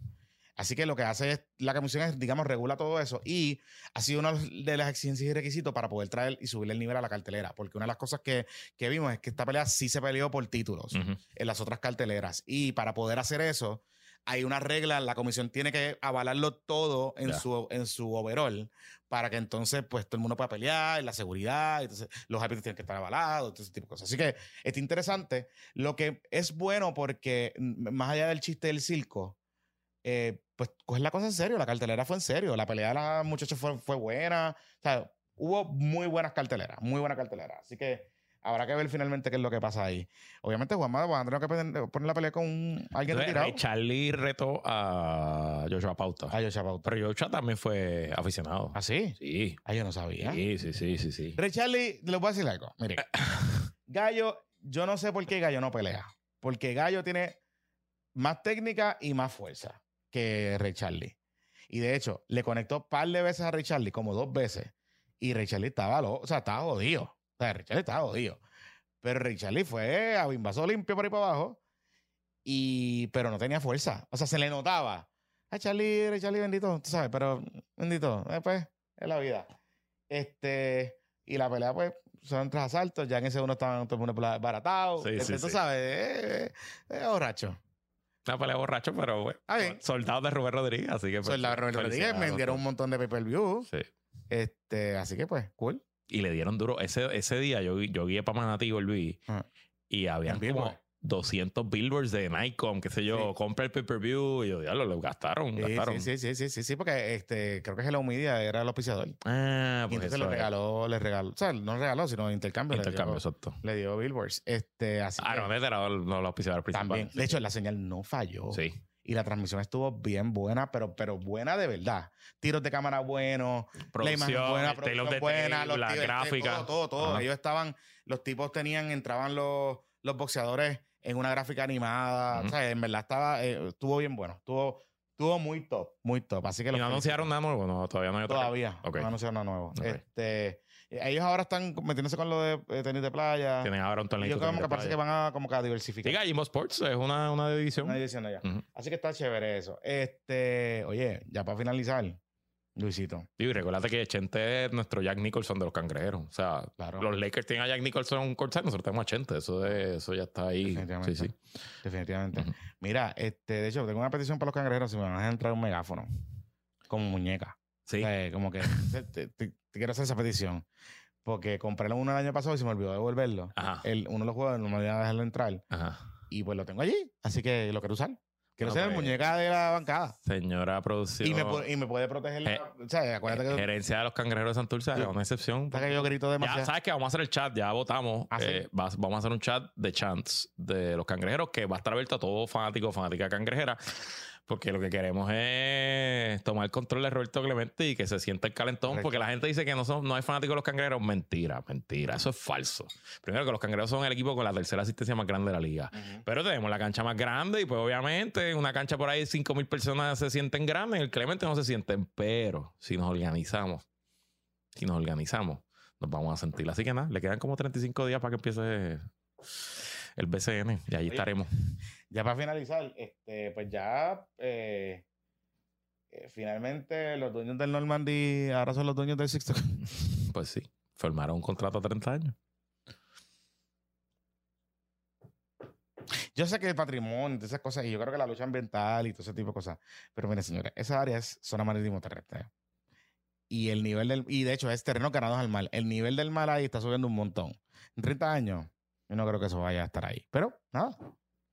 Así que lo que hace es, la comisión es, digamos, regula todo eso y ha sido una de las exigencias y requisitos para poder traer y subirle el nivel a la cartelera. Porque una de las cosas que, que vimos es que esta pelea sí se peleó por títulos ujú. en las otras carteleras. Y para poder hacer eso, hay una regla, la comisión tiene que avalarlo todo en, Ya. su, en su overall para que entonces pues todo el mundo pueda pelear, la seguridad, entonces los árbitros tienen que estar avalados, todo ese tipo de cosas. Así que está interesante. Lo que es bueno porque más allá del chiste del circo, eh, pues coger la cosa en serio, la cartelera fue en serio, la pelea de la muchacha fue, fue buena, o sea, hubo muy buenas carteleras, muy buena cartelera. Así que habrá que ver finalmente qué es lo que pasa ahí. Obviamente Juanma va a tener que poner, la pelea con alguien Entonces, retirado. Ray Charlie retó a Joshua Pauta. Ay, Joshua Pauta. Pero Joshua también fue aficionado. ¿Ah, sí? Sí. Ay, yo no sabía. Sí, sí, sí, sí, sí. Ray Charlie, les voy a decir algo. Mire, (laughs) Gallo, yo no sé por qué Gallo no pelea. Porque Gallo tiene más técnica y más fuerza que Ray Charlie. Y de hecho, le conectó un par de veces a Ray Charlie, como dos veces. Y Ray Charlie estaba, lo, o sea, estaba jodido. O sea, Ray Charlie estaba jodido. Pero Ray Charlie fue a bimbazo limpio por ahí para abajo. Y, pero no tenía fuerza. O sea, se le notaba. A Charlie, Ray Charlie, bendito, tú sabes, pero bendito. Después, es la vida. Este, y la pelea, pues, son tres asaltos. Ya en ese uno estaban todo el mundo baratado. Sí, este, sí, tú sí. sabes, eh, eh, borracho. Una pelea borracho, pero bueno. Ah. Soldados de Rubén Rodríguez, así que. pues, la Roberto Rodríguez, felicidades, vendieron un montón de pay-per-view. Sí. Este, así que, pues, cool. Y le dieron duro. Ese, ese día yo, yo guié para Manatí, volví. Ajá. Y habían como Billboard. 200 billboards de Nikon, qué sé yo, Sí. compra el pay-per-view. Y yo, diablo, lo gastaron, Sí, gastaron. sí, sí, sí, sí, sí, sí, porque este, creo que Hello Media era el auspiciador. Ah, y pues entonces eso le regaló, le regaló, o sea, no regaló, sino intercambio. Intercambio, le dio, exacto. le dio billboards. Este, así Ah, que no, era no lo auspiciador principal. también. De hecho, la señal no falló. Sí. Y la transmisión estuvo bien buena, pero, pero buena de verdad. Tiros de cámara buenos, la imagen buena, producción the buena, los la tiros, gráfica. Todo, todo, todo. Ajá. Ellos estaban, los tipos tenían, entraban los, los boxeadores en una gráfica animada. O sea, en verdad estaba, eh, estuvo bien bueno. Estuvo, estuvo muy top, muy top. Así que ¿Y no anunciaron nada nuevo? No, todavía no hay otra. Todavía. No anunciaron nada nuevo. Este, ellos ahora están metiéndose con lo de eh, tenis de playa. Tienen ahora un torneo. yo como que parece que van a, como que a diversificar. Diga, Jimbo Sports es una, una división. Una división allá. Así que está chévere eso. Este, oye, ya para finalizar, Luisito. Y recuérdate que Chente es nuestro Jack Nicholson de los cangrejeros. O sea, Claro. los Lakers tienen a Jack Nicholson courtside, nosotros tenemos a Chente. Eso, de- eso ya está ahí. Definitivamente. Sí, sí. Definitivamente. Mira, este, de hecho, tengo una petición para los cangrejeros si me van a entrar un megáfono. Como muñeca. Sí. O sea, como que (laughs) te, te- te- quiero hacer esa petición. porque compré uno el año pasado y se me olvidó devolverlo. Ajá. El, uno de los juegos no me voy a dejarlo entrar. Ajá. Y pues lo tengo allí. Así que lo quiero usar. Quiero ser el pues, muñeca de la bancada. Señora producción. Y me, pu- y me puede proteger. la- Eh, o sea, acuérdate que, Gerencia de los cangrejeros de Santurce, es una excepción. que yo grito Ya demasiado. sabes que vamos a hacer el chat, ya votamos. ¿Ah, sí? Eh, vas- vamos a hacer un chat de chants de los cangrejeros que va a estar abierto a todo fanático fanática cangrejera. Porque lo que queremos es tomar control de Roberto Clemente y que se sienta el calentón. Correcto. Porque la gente dice que no, son, no hay fanáticos de los cangrejeros. Mentira, mentira. Eso es falso. Primero que los cangrejeros son el equipo con la tercera asistencia más grande de la liga. Pero tenemos la cancha más grande y pues obviamente una cancha por ahí 5 mil personas se sienten grandes, en el Clemente no se sienten, pero si nos organizamos, si nos organizamos, nos vamos a sentir. Así que nada, le quedan como 35 días para que empiece el BCN y ahí estaremos. Ya para finalizar, este, pues ya eh, eh, finalmente los dueños del Normandy ahora son los dueños del Sixto. (laughs) Pues sí, formaron un contrato a 30 años. Yo sé que el patrimonio y esas cosas, y yo creo que la lucha ambiental y todo ese tipo de cosas. Pero miren, señores, esa área es zona marítimo terrestre. Y el nivel del. Y de hecho, es terreno ganados al mar. El nivel del mar ahí está subiendo un montón. En 30 años, yo no creo que eso vaya a estar ahí. Pero nada.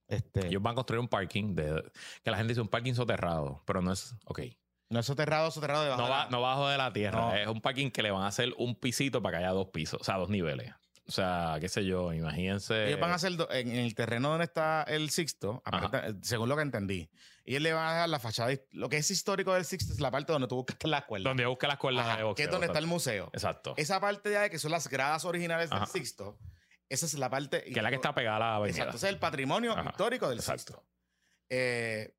Este, Ellos van a construir un parking de que la gente dice un parking soterrado, pero no es, ok. no es soterrado, soterrado debajo. No, de la- no bajo de la tierra. No. Es un parking que le van a hacer un pisito para que haya dos pisos, o sea, dos niveles. O sea, qué sé yo, imagínense. Ellos van a hacer do- en, el terreno donde está el Sixto, aparenta- según lo que entendí. Y él le van a dejar la fachada. Lo que es histórico del Sixto es la parte donde tú buscas la cuerda. Donde busca las cuerdas de boxeo. que es donde está el museo. Exacto. Esa parte de ahí, que son las gradas originales Ajá. del Sixto, esa es la parte. que es la que está pegada a la avenida. Exacto, ese es el patrimonio Ajá, histórico del exacto. Sixto. Eh,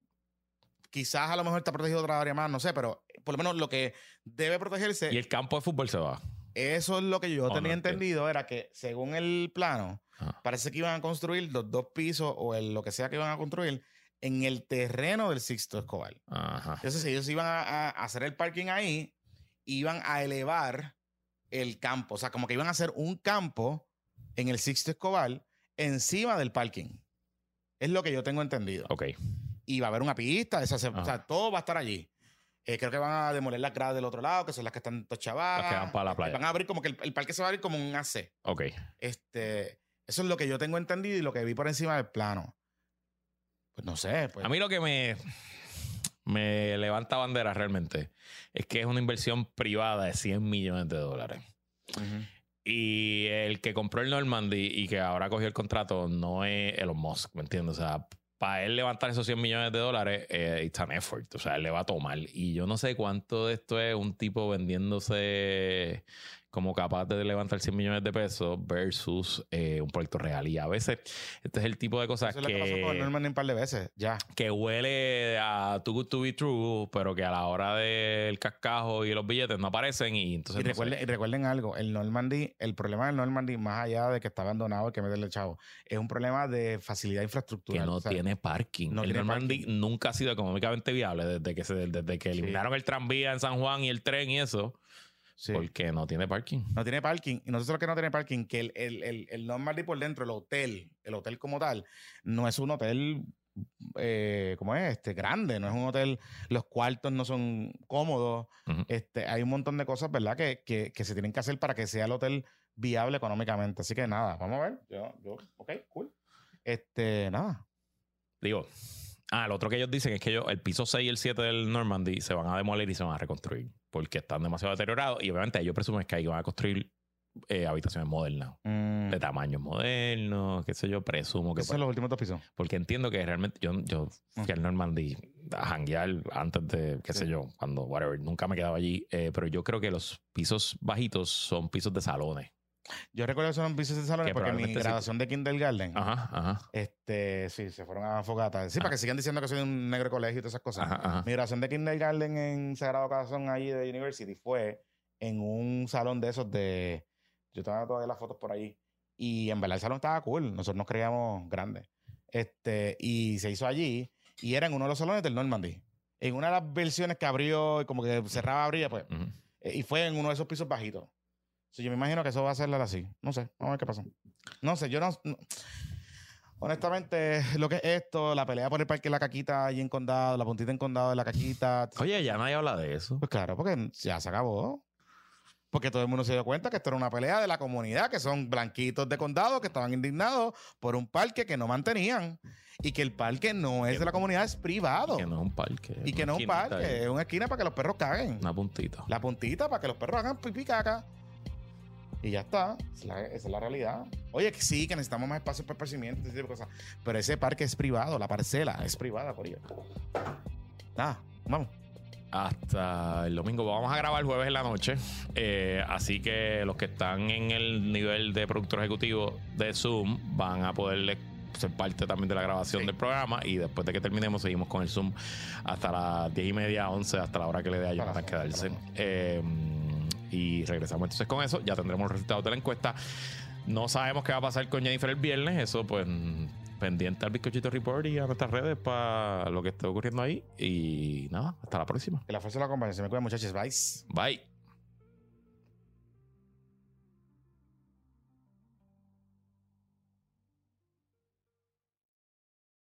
quizás a lo mejor está protegido otra área más, no sé, pero por lo menos lo que debe protegerse, Y el campo de fútbol se va. eso es lo que yo Oh, tenía entendido, era que según el plano, Ajá. parece que iban a construir los dos pisos o el, lo que sea que iban a construir en el terreno del Sixto Escobar. Ajá. Entonces ellos iban a, a hacer el parking ahí, iban a elevar el campo, o sea, como que iban a hacer un campo en el Sixto Escobar encima del parking. Es lo que yo tengo entendido. Ok. Y va a haber una pista, esa se- o sea, todo va a estar allí. Eh, creo que van a demoler las gradas del otro lado, que son las que están tochavadas. Las que van para la playa. Van a abrir como que el, el parque se va a abrir como un AC. Ok. Este, eso es lo que yo tengo entendido y lo que vi por encima del plano. Pues no sé. Pues, A mí lo que me, me levanta bandera realmente es que es una inversión privada de 100 millones de dólares. Ujú. Y el que compró el Normandy y que ahora cogió el contrato no es Elon Musk, ¿me entiendes? O sea, para él levantar esos 100 millones de dólares, eh, it's an effort. O sea, él le va a tomar. Y yo no sé cuánto de esto es un tipo vendiéndose como capaz de levantar 100 millones de pesos versus eh, un proyecto real. Y a veces, este es el tipo de cosas Eso es lo que pasó con el que, Norman un par de veces. Ya. que huele a too good to be true, pero que a la hora del cascajo y los billetes no aparecen. Y entonces. Y no recuerden, y recuerden algo, el Normandy, el problema del Normandy, más allá de que está abandonado y que meterle chavo, es un problema de facilidad que infraestructural. no o sea, tiene parking. no el tiene Normandy parking. nunca ha sido económicamente viable desde que se, desde que Sí. eliminaron el tranvía en San Juan y el tren y eso, sí. porque no tiene parking. No tiene parking. Y no solo que no tiene parking, que el, el, el, el Normandy por dentro, el hotel, el hotel como tal, no es un hotel, eh, ¿cómo es? Este, grande, no es un hotel, los cuartos no son cómodos. Este, hay un montón de cosas, ¿verdad? Que, que, que se tienen que hacer para que sea el hotel viable económicamente. Así que nada, vamos a ver. Yo, yo, ok, cool. Este, nada. Digo, ah, lo otro que ellos dicen es que ellos, el piso 6 y el 7 del Normandy se van a demoler y se van a reconstruir porque están demasiado deteriorados y obviamente ellos presumen que ahí van a construir eh, habitaciones modernas. Mm, De tamaños modernos, qué sé yo, presumo que esos son los últimos dos pisos. Porque entiendo que realmente yo, yo fui al Normandy a janguear antes de, qué sé yo, cuando, whatever, nunca me quedaba allí. eh, pero yo creo que los pisos bajitos son pisos de salones. Yo recuerdo que son pisos de salones Que porque mi probablemente sí. graduación de kindergarten, Ajá, ajá. este, sí, se fueron a fogata. Sí, Ajá. para que sigan diciendo que soy un negro colegio y todas esas cosas. Ajá, ajá. Mi graduación de kindergarten en Sagrado Corazón allí de University fue en un salón de esos de... Yo tengo todavía las fotos por allí. Y en verdad el salón estaba cool. Nosotros nos creíamos grandes. Este, y se hizo allí. Y era en uno de los salones del Normandy. En una de las versiones que abrió y como que cerraba, abría, pues. Ujú. eh, Y fue en uno de esos pisos bajitos. So, yo me imagino que eso va a ser así. No sé. Vamos a ver qué pasa. No sé, yo no... no- Honestamente, lo que es esto, la pelea por el parque de la caquita allí en Condado, la puntita en Condado de la caquita. Oye, ya nadie habla de eso. Pues claro, porque ya se acabó. porque todo el mundo se dio cuenta que esto era una pelea de la comunidad, que son blanquitos de condado que estaban indignados por un parque que no mantenían y que el parque no es de la comunidad, es privado. Que no es un parque. Y que no es un parque, es una esquina para que los perros caguen. Una puntita. La puntita para que los perros hagan pipí caca. Y ya está. Esa es la, esa es la realidad. Oye, que sí, que necesitamos más espacio para esparcimiento, ese tipo de cosas. Pero ese parque es privado, la parcela es privada, por ello. Nada, vamos. Hasta el domingo. Vamos a grabar el jueves en la noche. Eh, así que los que están en el nivel de productor ejecutivo de Zoom van a poder ser parte también de la grabación Sí. del programa. Y después de que terminemos, seguimos con el Zoom hasta las 10 y media, 11, hasta la hora que le dé a once, quedarse. Eh, y regresamos entonces con eso. Ya tendremos los resultados de la encuesta. No sabemos qué va a pasar con Jennifer el viernes. Eso, pues, pendiente al Bizcochito Report y a nuestras redes para lo que esté ocurriendo ahí. Y nada, hasta la próxima. Que la fuerza la acompañe. Se me cuida, muchachos. Bye. Bye.